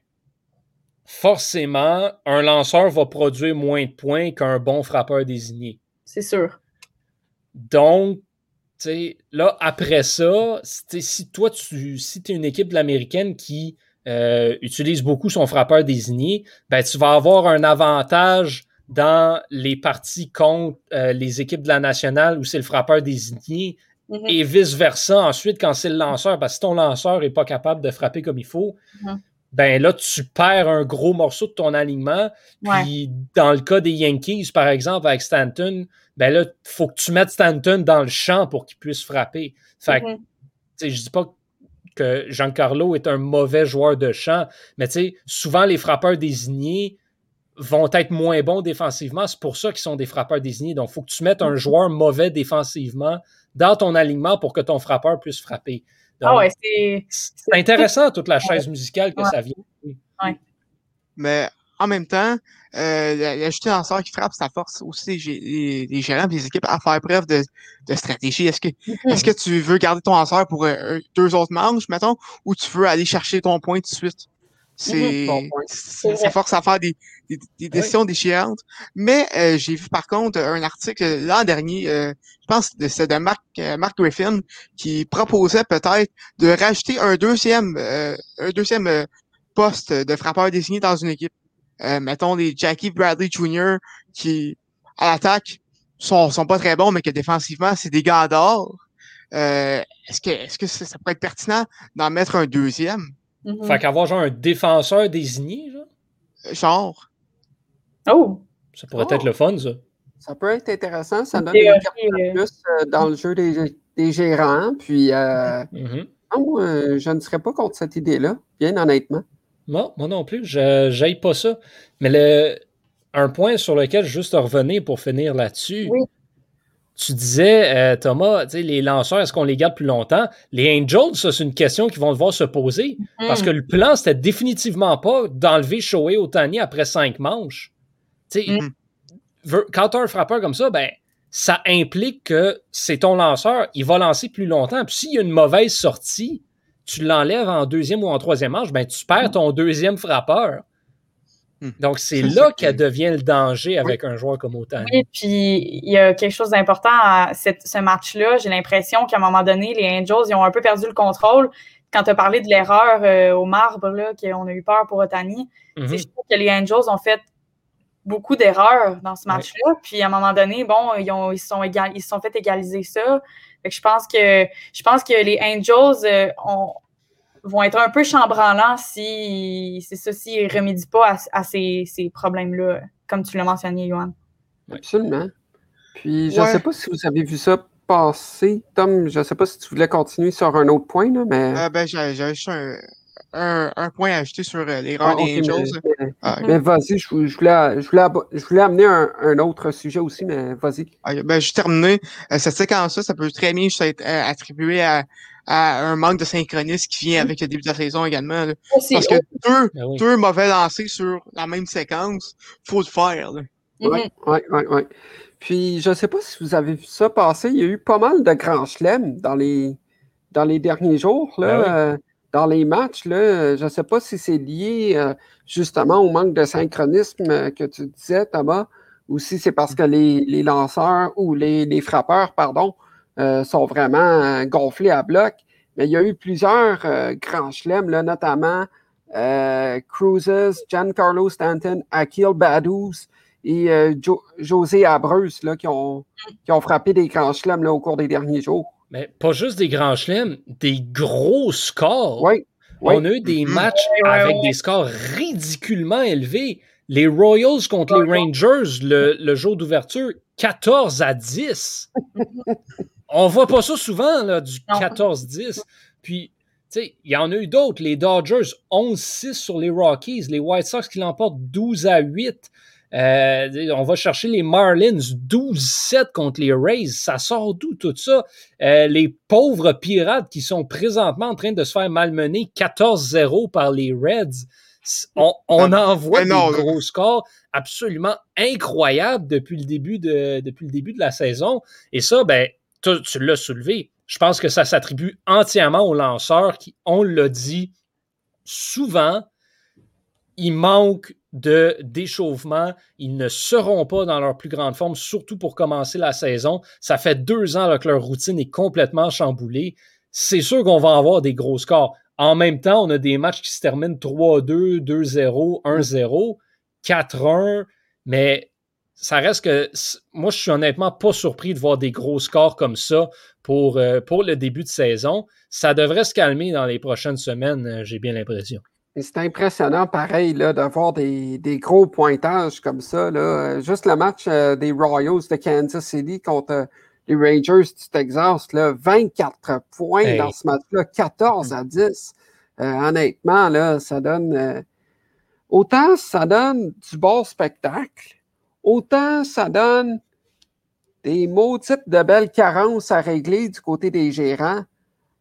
forcément, un lanceur va produire moins de points qu'un bon frappeur désigné. C'est sûr. Donc, tu sais, là, après ça, si toi, tu si es une équipe de l'américaine qui euh, utilise beaucoup son frappeur désigné, ben, tu vas avoir un avantage dans les parties contre euh, les équipes de la nationale où c'est le frappeur désigné Mhm. et vice-versa ensuite quand c'est le lanceur. Parce que si ton lanceur n'est pas capable de frapper comme il faut, Mhm. ben là, tu perds un gros morceau de ton alignement. Ouais. Puis dans le cas des Yankees, par exemple, avec Stanton, ben là, il faut que tu mettes Stanton dans le champ pour qu'il puisse frapper. Fait Mhm. je dis pas que Giancarlo est un mauvais joueur de champ, mais tu sais, souvent les frappeurs désignés vont être moins bons défensivement. C'est pour ça qu'ils sont des frappeurs désignés. Donc, il faut que tu mettes un joueur mauvais défensivement dans ton alignement pour que ton frappeur puisse frapper. Donc, Ah ouais, c'est. c'est intéressant toute la chaise musicale que Ouais. ça vient. Mais en même temps, euh, la- l'ajouter lanceur qui frappe, ça force aussi les, les, les gérants et les équipes à faire preuve de, de stratégie. Est-ce que, est-ce que tu veux garder ton lanceur pour euh, deux autres manches, mettons, ou tu veux aller chercher ton point tout de suite? C'est, point. c'est- ça force à faire des, des, des décisions déchirantes. Mais euh, j'ai vu par contre un article l'an dernier, euh, je pense que c'est de Mark, euh, Mark Griffin, qui proposait peut-être de rajouter un deuxième, euh, un deuxième poste de frappeur désigné dans une équipe. Euh, mettons les Jackie Bradley Jr. qui, à l'attaque, sont, sont pas très bons, mais que défensivement, c'est des gars d'or. Euh, est-ce que, est-ce que ça, ça pourrait être pertinent d'en mettre un deuxième? Mhm. Fait qu'avoir genre un défenseur désigné, genre, Euh, Genre, Oh! ça pourrait Oh. être le fun, ça. Ça peut être intéressant, ça donne une théorie, carte de euh. plus euh, dans le jeu des, des gérants. Puis, euh, Mhm. non, moi, je ne serais pas contre cette idée-là, bien honnêtement. Non, moi non plus, je j'aille pas ça. Mais le, un point sur lequel juste revenir pour finir là-dessus. Oui. Tu disais, euh, Thomas, les lanceurs, est-ce qu'on les garde plus longtemps? Les Angels, ça, c'est une question qu'ils vont devoir se poser. Parce Mm. que le plan, c'était définitivement pas d'enlever Shohei Otani après cinq manches. Mm. veux- quand tu as un frappeur comme ça, ben, ça implique que c'est ton lanceur, il va lancer plus longtemps. Puis s'il y a une mauvaise sortie, tu l'enlèves en deuxième ou en troisième manche, ben, tu perds ton deuxième frappeur. Mm. Donc, c'est là qu'elle devient le danger avec un joueur comme Otani. Oui, puis il y a quelque chose d'important à cette- ce match-là. J'ai l'impression qu'à un moment donné, les Angels, ils ont un peu perdu le contrôle. Quand tu as parlé de l'erreur euh, au marbre, là, qu'on a eu peur pour Otani, Mhm. je trouve que les Angels ont fait beaucoup d'erreurs dans ce match-là. Puis à un moment donné, bon, ils, ont, ils, se sont égal- ils se sont fait égaliser ça. Fait que je pense que je pense que les Angels euh, ont- vont être un peu chambranlants si c'est ça, s'ils ne remédient pas à, à ces, ces problèmes-là, comme tu l'as mentionné, Johan. Absolument. Puis, je ne Ouais. sais pas si vous avez vu ça passer. Tom, je ne sais pas si tu voulais continuer sur un autre point, là, mais. euh, ben, juste un, un, un point à ajouter sur euh, l'erreur Ah, des Angels. mais, mais- Ah, mais vas-y, je, vou- je voulais, je, voulais, je voulais amener un, un autre sujet aussi, mais vas-y. Ah, ben, juste terminé. Euh, cette séquence-là, ça peut très bien juste être euh, attribué à, à un manque de synchronisme qui vient avec le début de la saison également. là. Parce que deux, Ben oui. deux mauvais lancers sur la même séquence, faut le faire. là. Oui, oui, oui, oui. Puis, je ne sais pas si vous avez vu ça passer. Il y a eu pas mal de grands chelems dans les, dans les derniers jours, là, Ben oui. Euh, dans les matchs. Là, je ne sais pas si c'est lié euh, justement au manque de synchronisme euh, que tu disais, Thomas, ou si c'est parce que les, les lanceurs ou les, les frappeurs, pardon, euh, sont vraiment euh, gonflés à bloc. Mais il y a eu plusieurs euh, grands chelems, là, notamment euh, Cruises, Giancarlo Stanton, Akil Badous et euh, Jo- José Abreus là, qui, ont, qui ont frappé des grands chelems au cours des derniers jours. Mais pas juste des grands chelems, des gros scores. Oui, oui. On a eu des Mhm. matchs avec des scores ridiculement élevés. Les Royals contre les Rangers, le, le jour d'ouverture, 14 à 10. On voit pas ça souvent, là, du Non. 14-10. Puis, tu sais, il y en a eu d'autres. Les Dodgers, 11-6 sur les Rockies. Les White Sox qui l'emportent 12 à 8. Euh, on va chercher les Marlins 12-7 contre les Rays. Ça sort d'où tout ça? Euh, les pauvres pirates qui sont présentement en train de se faire malmener 14-0 par les Reds. On, on en voit mais non, des gros scores absolument incroyables depuis le début de, depuis le début de la saison. Et ça, ben, tu, tu l'as soulevé. Je pense que ça s'attribue entièrement aux lanceurs qui, on l'a dit souvent, il manque de d'échauffement. Ils ne seront pas dans leur plus grande forme, surtout pour commencer la saison. Ça fait deux ans là, que leur routine est complètement chamboulée. C'est sûr qu'on va avoir des gros scores. En même temps, on a des matchs qui se terminent 3-2, 2-0, 1-0, 4-1, mais ça reste que moi, je suis honnêtement pas surpris de voir des gros scores comme ça pour, euh, pour le début de saison. Ça devrait se calmer dans les prochaines semaines, euh, j'ai bien l'impression. C'est impressionnant, pareil, là, d'avoir des, des, gros pointages comme ça. Là. Juste le match euh, des Royals de Kansas City contre les Rangers du Texas, là, 24 points dans ce match-là, 14 à 10. honnêtement, là, ça donne. autant ça donne du bon spectacle, autant ça donne des maudites de belles carences à régler du côté des gérants.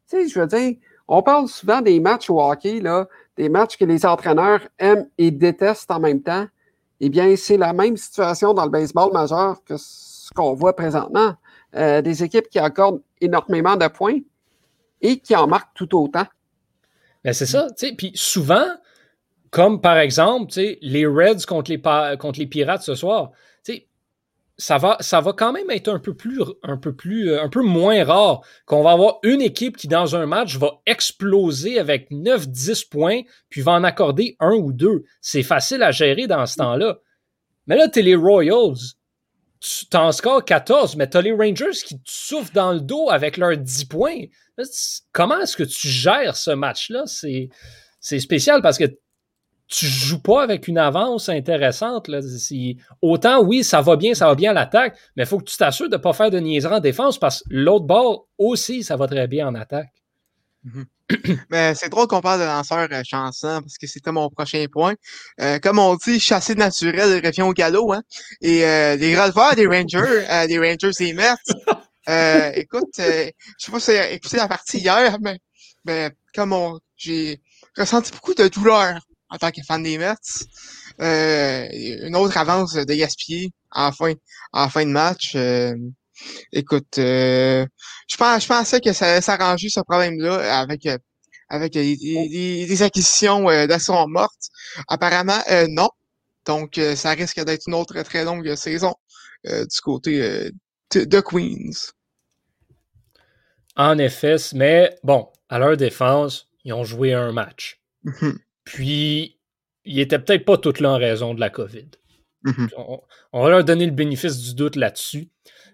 Tu sais, je veux dire, on parle souvent des matchs au hockey, là, des matchs que les entraîneurs aiment et détestent en même temps. Eh bien, c'est la même situation dans le baseball majeur que ce qu'on voit présentement. Euh, des équipes qui accordent énormément de points et qui en marquent tout autant. Ben c'est ça, tu sais. Puis souvent, comme par exemple, les Reds contre les, contre les Pirates ce soir. Ça va, ça va quand même être un peu plus, un peu plus, euh, un peu moins rare qu'on va avoir une équipe qui, dans un match, va exploser avec 9-10 points, puis va en accorder un ou deux. C'est facile à gérer dans ce temps-là. Mais là, t'es les Royals. Tu t'en scores 14, mais t'as les Rangers qui te souffrent dans le dos avec leurs 10 points. Comment est-ce que tu gères ce match-là? C'est, c'est spécial parce que tu joues pas avec une avance intéressante. Là. Autant, oui, ça va bien, ça va bien à l'attaque, mais il faut que tu t'assures de ne pas faire de niaiserie en défense parce que l'autre bord aussi, ça va très bien en attaque. Mm-hmm. Mais c'est drôle qu'on parle de lanceur euh, chanceux parce que c'était mon prochain point. Euh, comme on dit, chasser naturel revient au galop. Hein? Et euh, les releveurs des Rangers, des Rangers et Mets, écoute, je sais pas si écouté la partie hier, mais, mais comme on, j'ai ressenti beaucoup de douleur en tant que fan des Mets. Euh, une autre avance de gaspiller en fin, en fin de match. Euh, écoute, euh, je, pense, je pensais que ça allait s'arranger ce problème-là avec avec des, acquisitions d'assurance mortes. Apparemment, non. Donc, ça risque d'être une autre très longue saison du côté de Queens. En effet, mais bon, à leur défense, ils ont joué un match. Mm-hmm. Puis, il était peut-être pas tout là en raison de la COVID. Mm-hmm. on, va leur donner le bénéfice du doute là-dessus.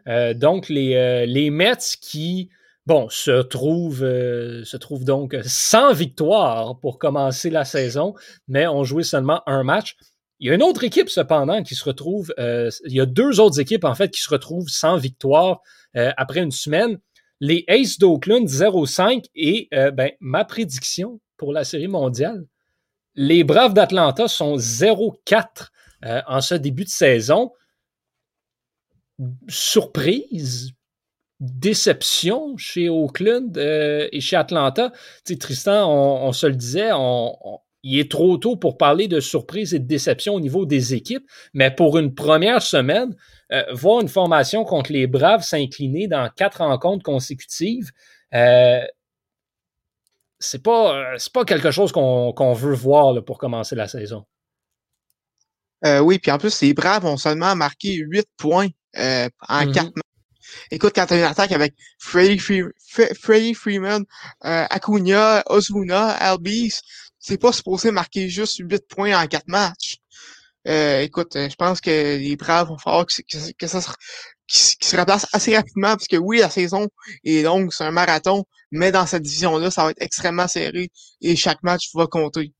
Euh, donc, les, euh, les Mets qui, bon, se trouvent, euh, se trouvent donc sans victoire pour commencer la saison, mais ont joué seulement un match. Il y a une autre équipe, cependant, qui se retrouve, il y a deux autres équipes, en fait, qui se retrouvent sans victoire après une semaine. Les Aces d'Oakland 0-5 et ben, ma prédiction pour la série mondiale, les Braves d'Atlanta sont 0-4 euh, en ce début de saison. Surprise, déception chez Oakland euh, et chez Atlanta. Tu Tristan, on, se le disait, il est trop tôt pour parler de surprise et de déception au niveau des équipes, mais pour une première semaine, euh, voir une formation contre les Braves s'incliner dans quatre rencontres consécutives, c'est pas, euh, pas quelque chose qu'on veut voir pour commencer la saison. Euh, oui, puis en plus, les Braves ont seulement marqué 8 points euh, en quatre 4 Écoute, quand tu as une attaque avec Freddie, Freeman, Acuna, Ozuna, Albies, c'est pas supposé marquer juste 8 points en 4 matchs. écoute, je pense que les Braves vont falloir que, que, ça qui, se remplace assez rapidement, parce que oui, la saison est longue, c'est un marathon, mais dans cette division-là, ça va être extrêmement serré et chaque match va compter.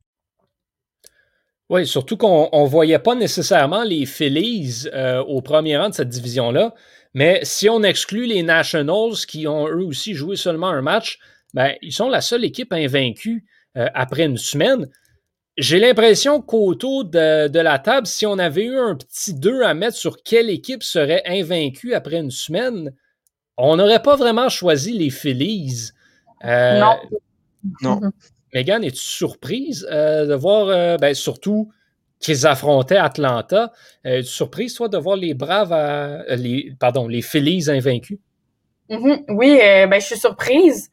Oui, surtout qu'on ne voyait pas nécessairement les Phillies euh, au premier rang de cette division-là, mais si on exclut les Nationals qui ont eux aussi joué seulement un match, ben, ils sont la seule équipe invaincue euh, après une semaine. J'ai l'impression qu'autour de, de, la table, si on avait eu un petit 2 à mettre sur quelle équipe serait invaincue après une semaine, on n'aurait pas vraiment choisi les Phillies. Euh, non. Non. Megan, es-tu surprise euh, de voir, euh, ben, surtout qu'ils affrontaient Atlanta? es-tu surprise, toi, de voir les Braves, les, pardon, les Phillies invaincus? Mm-hmm. Oui, ben, je suis surprise.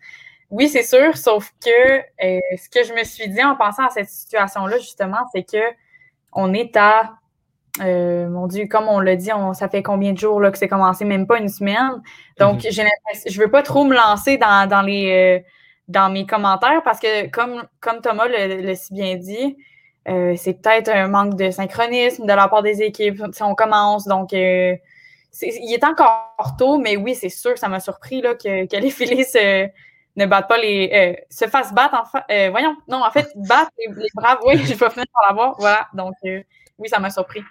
Oui, c'est sûr, sauf que euh, ce que je me suis dit en pensant à cette situation-là, justement, c'est que on est à euh, mon Dieu, comme on l'a dit, on, ça fait combien de jours là, que c'est commencé? Même pas une semaine. Donc, mhm. je veux pas trop me lancer dans, les, dans mes commentaires parce que, comme, comme Thomas l'a si bien dit, euh, c'est peut-être un manque de synchronisme de la part des équipes. Si on commence, donc euh, il est encore tôt, mais oui, c'est sûr que ça m'a surpris là, que, que les Phillies ne battent pas les. Euh, se fassent battre, enfin. voyons, non, en fait, battre les, les Braves. Oui, je vais finir par l'avoir. Voilà, donc oui, ça m'a surpris.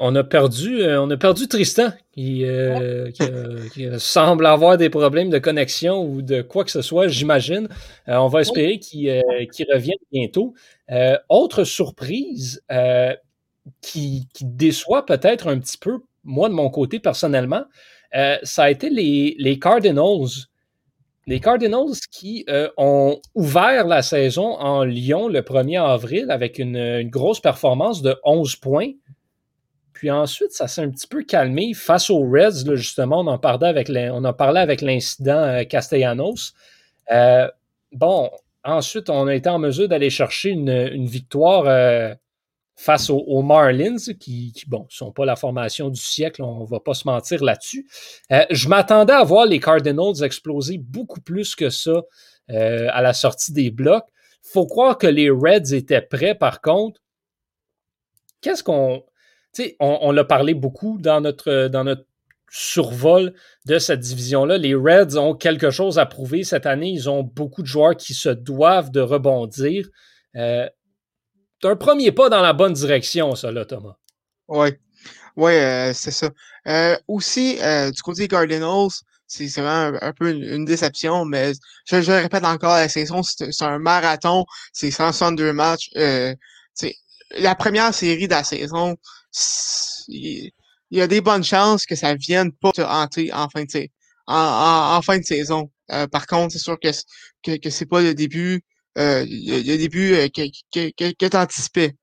On a perdu, on a perdu Tristan, qui, qui, semble avoir des problèmes de connexion ou de quoi que ce soit, j'imagine. on va espérer qu'il revienne bientôt. autre surprise, qui, déçoit peut-être un petit peu, moi de mon côté personnellement, euh, ça a été les, les, Cardinals. Les Cardinals qui euh, ont ouvert la saison en Lyon le 1er avril avec une, grosse performance de 11 points. Puis ensuite, ça s'est un petit peu calmé face aux Reds, justement. On en parlait avec l'incident euh, Castellanos. bon, ensuite, on a été en mesure d'aller chercher une victoire face aux, Marlins, qui, qui, bon, sont pas la formation du siècle, on va pas se mentir là-dessus. Euh, je m'attendais à voir les Cardinals exploser beaucoup plus que ça euh, à la sortie des blocs. Faut croire que les Reds étaient prêts, par contre. Qu'est-ce qu'on. Tu sais, on, on l'a parlé beaucoup dans notre, dans notre survol de cette division-là. Les Reds ont quelque chose à prouver cette année. Ils ont beaucoup de joueurs qui se doivent de rebondir. Euh, un premier pas dans la bonne direction, ça, là, Thomas. Oui. Oui, euh, c'est ça. Euh, aussi, euh, du côté Cardinals, c'est vraiment un, peu une, déception, mais je, répète encore, la saison, c'est un marathon, c'est 162 matchs. la première série de la saison, il y a des bonnes chances que ça vienne pas te hanter en fin de, en, en, fin de saison. par contre, c'est sûr que, que, que c'est pas le début euh, le, début euh, que, que, que, que tu anticipais,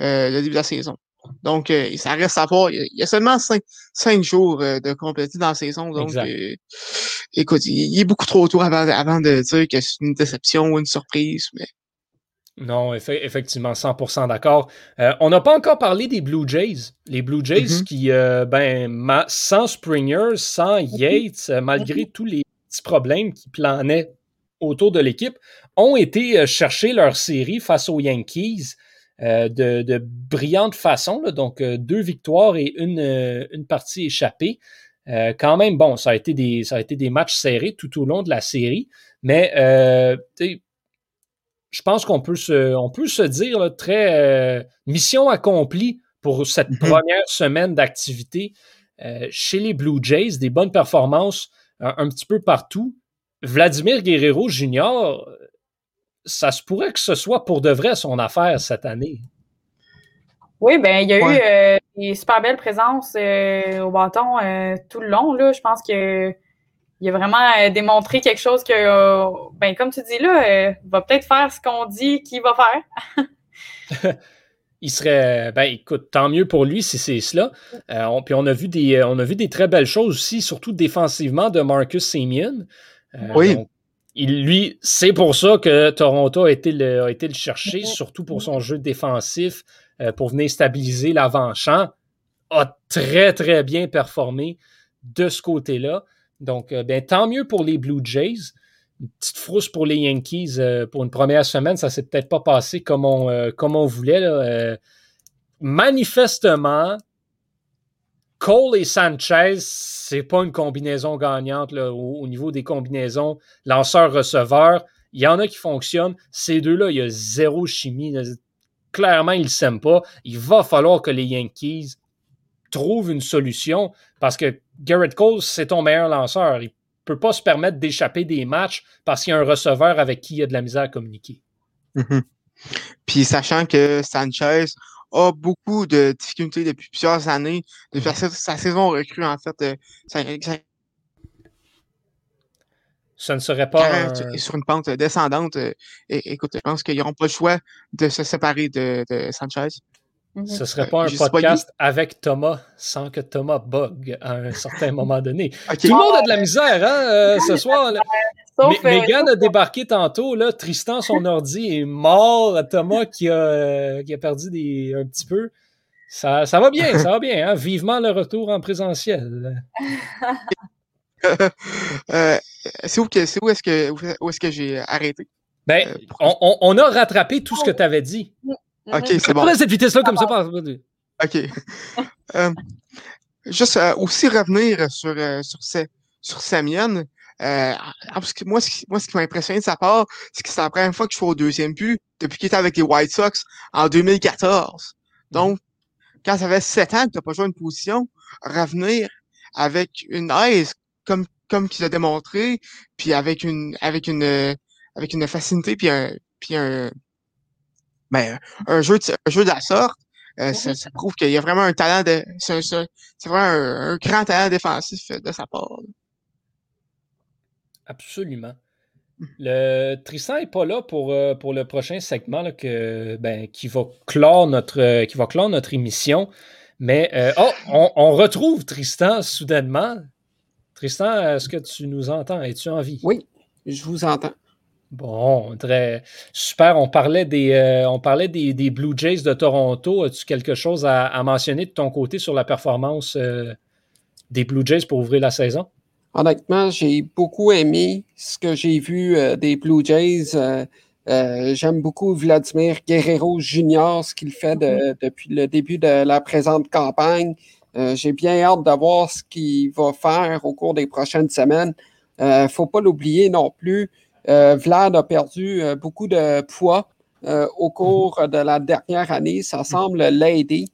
euh, le début de la saison. Donc, ça reste à voir. Il y a seulement cinq, cinq jours de compléter dans la saison. Donc, écoute, il, est beaucoup trop tôt avant, avant de dire que c'est une déception ou une surprise. Mais... Non, effectivement, 100% d'accord. on n'a pas encore parlé des Blue Jays. Les Blue Jays mm-hmm. qui, ben, sans Springer, sans Yates, malgré tous les petits problèmes qui planaient autour de l'équipe, ont été euh, chercher leur série face aux Yankees euh, de, de, brillante façon. donc, euh, deux victoires et une, une partie échappée. quand même, bon, ça a, été des, ça a été des matchs serrés tout au long de la série, mais je pense qu'on peut se, on peut se dire très mission accomplie pour cette mm-hmm. première semaine d'activité chez les Blue Jays, des bonnes performances un petit peu partout. Vladimir Guerrero Jr., ça se pourrait que ce soit pour de vrai son affaire cette année. Oui, ben il y a eu euh, des super belles présences euh, au bâton euh, tout le long. Là. Je pense que il a vraiment démontré quelque chose que, ben, comme tu dis là, va peut-être faire ce qu'on dit qu'il va faire. il serait, ben, écoute, tant mieux pour lui si c'est cela. puis on a vu des, on a vu des très belles choses aussi, surtout défensivement de Marcus Simeon. oui lui, c'est pour ça que Toronto a été le, a été le chercher, surtout pour son jeu défensif, euh, pour venir stabiliser l'avant-champ. A très, très bien performé de ce côté-là. Donc, euh, ben, tant mieux pour les Blue Jays. Une petite frousse pour les Yankees euh, pour une première semaine. Ça s'est peut-être pas passé comme on, comme on voulait. manifestement, Cole et Sanchez, c'est pas une combinaison gagnante au, niveau des combinaisons lanceur-receveur. Il y en a qui fonctionnent. Ces deux-là, il y a zéro chimie. Clairement, ils ne s'aiment pas. Il va falloir que les Yankees trouvent une solution parce que Garrett Cole, c'est ton meilleur lanceur. Il ne peut pas se permettre d'échapper des matchs parce qu'il y a un receveur avec qui il y a de la misère à communiquer. Mm-hmm. Puis sachant que Sanchez, a beaucoup de difficultés depuis plusieurs années de faire sa, saison recrue, en fait. Euh, ne serait pas. Sur une pente descendante. Euh, écoute, je pense qu'ils n'auront pas le choix de se séparer de, de Sanchez. Mhm. Ce ne serait pas un podcast avec Thomas sans que Thomas bug à un certain moment donné. Tout le monde a de la misère hein, euh, ce soir. Sauf, Megan a débarqué tantôt. Là, Tristan, son ordi est mort. Thomas qui a, euh, qui a perdu des, un petit peu. Ça, ça va bien, ça va bien. Hein? Vivement le retour en présentiel. Euh, c'est où, que, où est-ce que, où est-ce que j'ai arrêté? Ben, Euh, on, on- on a rattrapé tout ce que tu avais dit. Ok, c'est bon. Cette vitesse-là, comme ça. pas- OK. Euh, juste euh, aussi revenir sur, euh, sur, Sa- sur Samian. Euh, parce que moi, ce qui, moi, ce qui m'a impressionné de sa part, c'est que c'est la première fois que je fais au deuxième but depuis qu'il était avec les White Sox en 2014. Donc, quand ça fait sept ans que tu n'as pas joué une position, revenir avec une aise comme, comme qu'il a démontré, puis avec une avec une avec une facilité puis un puis un ben, un jeu de, un jeu de la sorte, euh, ça, ça prouve qu'il y a vraiment un talent de c'est vraiment un, un grand talent défensif de sa part. là. Absolument. Le Tristan n'est pas là pour, euh, pour le prochain segment là, que, ben, qui, va clore notre, euh, qui va clore notre émission. Mais euh, oh, on, on retrouve Tristan soudainement. Tristan, est-ce que tu nous entends? Es-tu en vie? Oui, je vous entends. Bon, très super. On parlait des, euh, on parlait des, des Blue Jays de Toronto. As-tu quelque chose à, à mentionner de ton côté sur la performance euh, des Blue Jays pour ouvrir la saison? Honnêtement, j'ai beaucoup aimé ce que j'ai vu euh, des Blue Jays. J'aime beaucoup Vladimir Guerrero Jr., ce qu'il fait de- depuis le début de la présente campagne. J'ai bien hâte de voir ce qu'il va faire au cours des prochaines semaines. Euh, faut pas l'oublier non plus. Euh, Vlad a perdu euh, beaucoup de poids euh, au cours de la dernière année. Ça semble l'aider.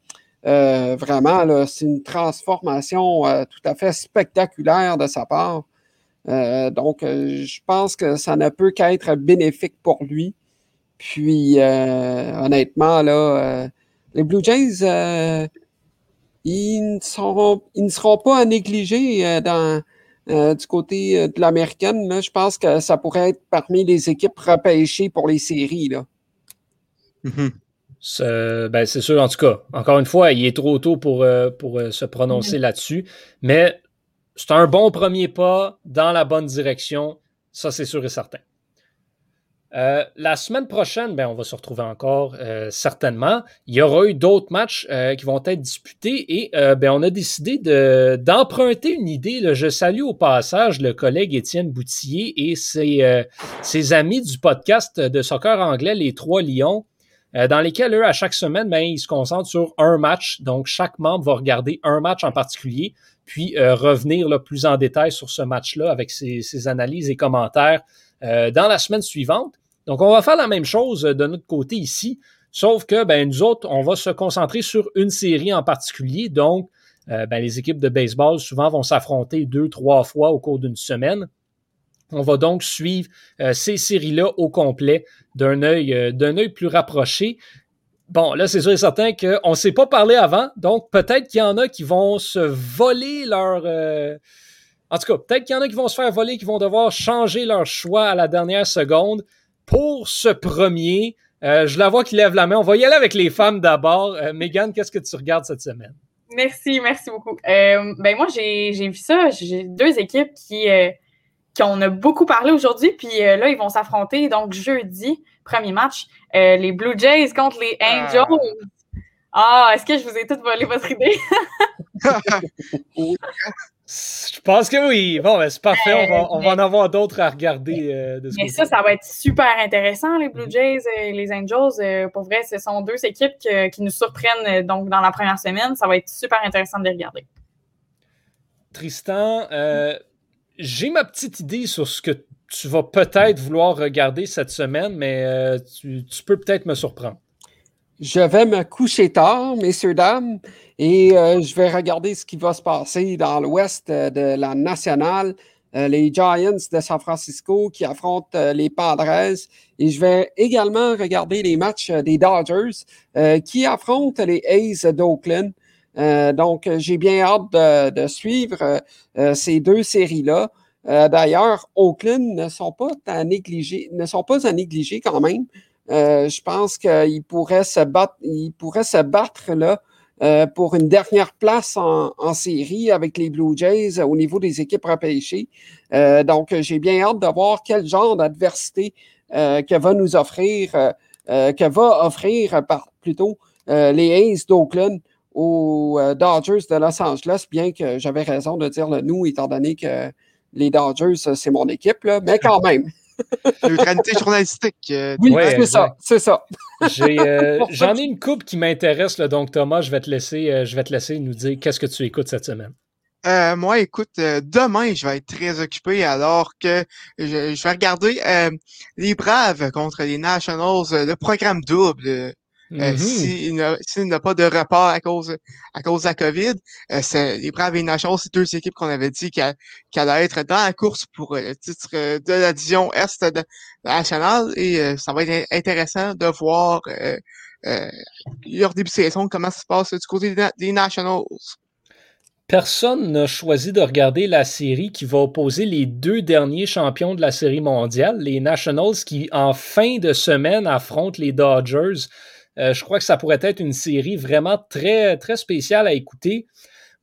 Euh, vraiment, c'est une transformation euh, tout à fait spectaculaire de sa part. Euh, donc, je pense que ça ne peut qu'être bénéfique pour lui. Puis, honnêtement, là, les Blue Jays, ils, ne seront, ils ne seront pas à négliger euh, dans, euh, du côté euh, de l'américaine. là. Je pense que ça pourrait être parmi les équipes repêchées pour les séries. Là. C'est ben, c'est sûr, en tout cas. Encore une fois, il est trop tôt pour, euh, pour euh, se prononcer là-dessus. Mais c'est un bon premier pas dans la bonne direction. Ça, c'est sûr et certain. Euh, la semaine prochaine, ben, on va se retrouver encore euh, certainement. Il y aura eu d'autres matchs euh, qui vont être disputés et ben, on a décidé de- d'emprunter une idée. Je salue au passage le collègue Étienne Boutillier et ses, amis du podcast de soccer anglais, les Trois Lions, dans lesquels, eux, à chaque semaine, ben, ils se concentrent sur un match. Donc, chaque membre va regarder un match en particulier, puis revenir là, plus en détail sur ce match-là avec ses analyses et commentaires euh, dans la semaine suivante. Donc, on va faire la même chose euh, de notre côté ici, sauf que ben, nous autres, on va se concentrer sur une série en particulier. Donc, euh, ben, les équipes de baseball souvent vont s'affronter deux, trois fois au cours d'une semaine. On va donc suivre ces séries-là au complet d'un œil d'un œil plus rapproché. Bon, là, c'est sûr et certain qu'on ne s'est pas parlé avant, donc peut-être qu'il y en a qui vont se voler leur. En tout cas, peut-être qu'il y en a qui vont se faire voler, qui vont devoir changer leur choix à la dernière seconde. Pour ce premier, euh, je la vois qui lève la main. On va y aller avec les femmes d'abord. Euh, Megan, qu'est-ce que tu regardes cette semaine? Merci, merci beaucoup. Euh, ben moi, j'ai vu ça. J'ai deux équipes qui, euh, qui on a beaucoup parlé aujourd'hui, puis euh, là, ils vont s'affronter. Donc, jeudi, premier match, euh, les Blue Jays contre les Angels. Ah, est-ce que je vous ai toutes volé votre idée? Je pense que oui. Bon, ben, c'est parfait. On va, on va en avoir d'autres à regarder euh, de ce Mais côté. ça, ça va être super intéressant, les Blue Jays et les Angels. Euh, pour vrai, ce sont deux équipes que- qui nous surprennent euh, donc dans la première semaine. Ça va être super intéressant de les regarder. Tristan, euh, j'ai ma petite idée sur ce que tu vas peut-être vouloir regarder cette semaine, mais euh, tu, tu peux peut-être me surprendre. Je vais me coucher tard, messieurs, dames, et euh, je vais regarder ce qui va se passer dans l'ouest euh, de la nationale. Euh, les Giants de San Francisco qui affrontent euh, les Padres. Et je vais également regarder les matchs euh, des Dodgers qui affrontent les A's d'Oakland. Donc, j'ai bien hâte de, de suivre ces deux séries-là. D'ailleurs, Oakland ne sont pas à négliger, ne sont pas à négliger quand même. Euh, je pense qu'il pourrait se battre, se battre là euh, pour une dernière place en, série avec les Blue Jays au niveau des équipes repêchées. Euh, donc, j'ai bien hâte de voir quel genre d'adversité que va nous offrir, que va offrir plutôt les A's d'Oakland aux Dodgers de Los Angeles, bien que j'avais raison de dire le nous, étant donné que les Dodgers, c'est mon équipe, là, mais quand même. Neutralité journalistique. Euh, oui, c'est ça, c'est ça. Euh, j'en ai, une coupe qui m'intéresse, donc Thomas, je vais te laisser, euh, je vais te laisser nous dire qu'est-ce que tu écoutes cette semaine. moi, écoute, demain, je vais être très occupé alors que je, vais regarder les Braves contre les Nationals, le programme double euh, mm-hmm. S'il n'a pas de report à cause, à cause de la COVID, euh, les Braves et Nations, c'est deux équipes qu'on avait dit qu'elles allaient être dans la course pour euh, le titre de la division Est de, la nationale. Et ça va être intéressant de voir leur début de saison, comment ça se passe du côté des, Nationals. Personne n'a choisi de regarder la série qui va opposer les deux derniers champions de la série mondiale, les Nationals, qui en fin de semaine affrontent les Dodgers. Euh, je crois que ça pourrait être une série vraiment très, très spéciale à écouter.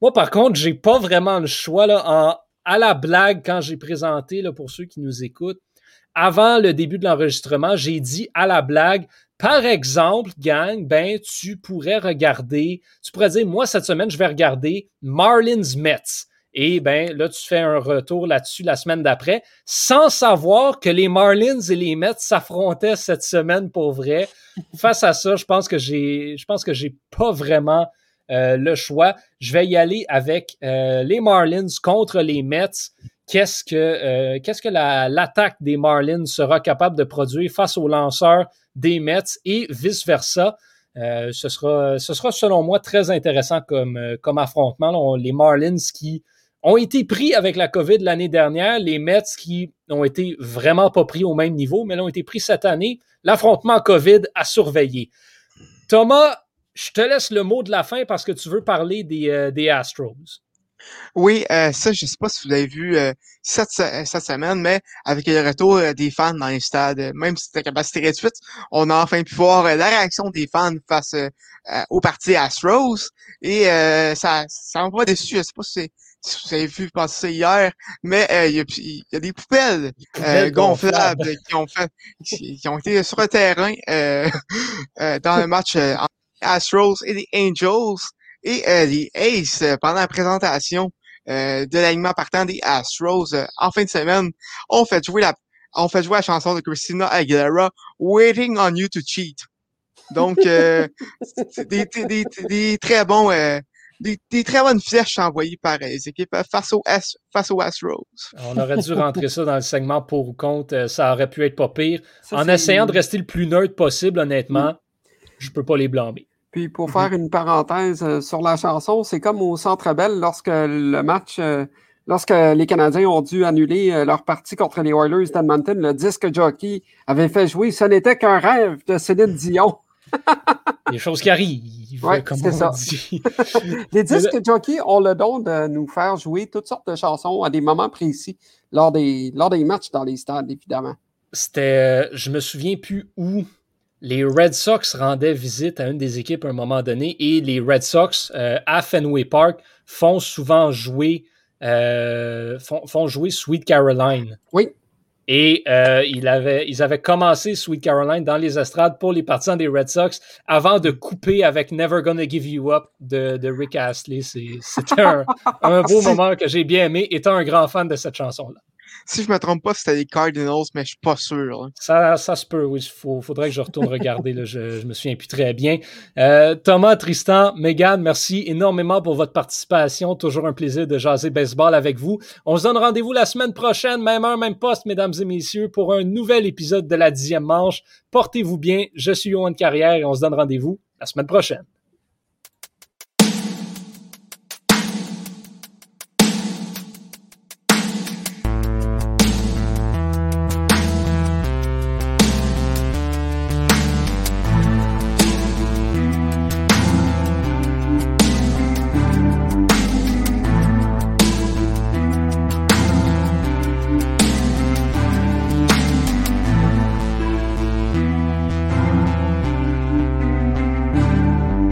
Moi, par contre, j'ai pas vraiment le choix là, à la blague quand j'ai présenté, là, pour ceux qui nous écoutent. Avant le début de l'enregistrement, j'ai dit à la blague, par exemple, gang, ben, tu pourrais regarder, tu pourrais dire, moi, cette semaine, je vais regarder Marlins Mets. Et ben là, tu fais un retour là-dessus la semaine d'après, sans savoir que les Marlins et les Mets s'affrontaient cette semaine pour vrai. Face à ça, je pense que j'ai, je pense que j'ai pas vraiment euh, le choix. Je vais y aller avec euh, les Marlins contre les Mets. Qu'est-ce que, euh, qu'est-ce que l'attaque des Marlins sera capable de produire face aux lanceurs des Mets et vice versa? ce, sera, ce sera selon moi très intéressant comme, comme affrontement. les Marlins qui ont été pris avec la COVID l'année dernière. Les Mets qui ont été vraiment pas pris au même niveau, mais l'ont été pris cette année. L'affrontement COVID a surveillé. Thomas, je te laisse le mot de la fin parce que tu veux parler des, euh, des Astros. Oui, euh, ça, je sais pas si vous l'avez vu euh, cette, semaine, mais avec le retour des fans dans les stades, même si c'était capacité réduite, on a enfin pu voir la réaction des fans face au parti Astros. Et ça ça m'a déçu. Je sais pas si si vous avez vu passer hier, mais euh, il y, a des poubelles euh, gonflables qui ont fait, qui, ont été sur le terrain euh, dans le match entre Astros et les Angels et les Aces pendant la présentation de l'alignement partant des Astros en fin de semaine ont fait jouer la on fait jouer la chanson de Christina Aguilera Waiting on You to Cheat. Donc c'est des, des, des, très bons des, très bonnes flèches envoyées par les équipes euh, face aux, face Astros. On aurait dû rentrer ça dans le segment pour ou contre. Euh, ça aurait pu être pas pire. en essayant de rester le plus neutre possible, honnêtement, je peux pas les blâmer. Puis pour faire une parenthèse euh, sur la chanson, c'est comme au Centre Bell lorsque le match, lorsque les Canadiens ont dû annuler leur partie contre les Oilers d'Edmonton, le disque jockey avait fait jouer Ce n'était qu'un rêve de Céline Dion. Des choses qui arrivent. Oui, c'est ça. les disques jockey ont le don de nous faire jouer toutes sortes de chansons à des moments précis lors des, lors des matchs dans les stades, évidemment. C'était. Je me souviens plus où les Red Sox rendaient visite à une des équipes à un moment donné et les Red Sox euh, à Fenway Park font souvent jouer. Euh, font, font, jouer Sweet Caroline. Oui. Et euh, il avait, ils avaient commencé Sweet Caroline dans les estrades pour les partisans des Red Sox avant de couper avec Never Gonna Give You Up de, de Rick Astley. C'était un, un beau moment que j'ai bien aimé, étant un grand fan de cette chanson-là si je me trompe pas, c'était les Cardinals, mais je suis pas sûr. Hein. Ça, ça se peut, oui. Il faudrait que je retourne regarder. Je me souviens plus très bien. Euh, Thomas, Tristan, Megan, merci énormément pour votre participation. Toujours un plaisir de jaser baseball avec vous. On se donne rendez-vous la semaine prochaine, même heure, même poste, mesdames et messieurs, pour un nouvel épisode de la dixième manche. Portez-vous bien. Je suis Yohan Carrière et on se donne rendez-vous la semaine prochaine.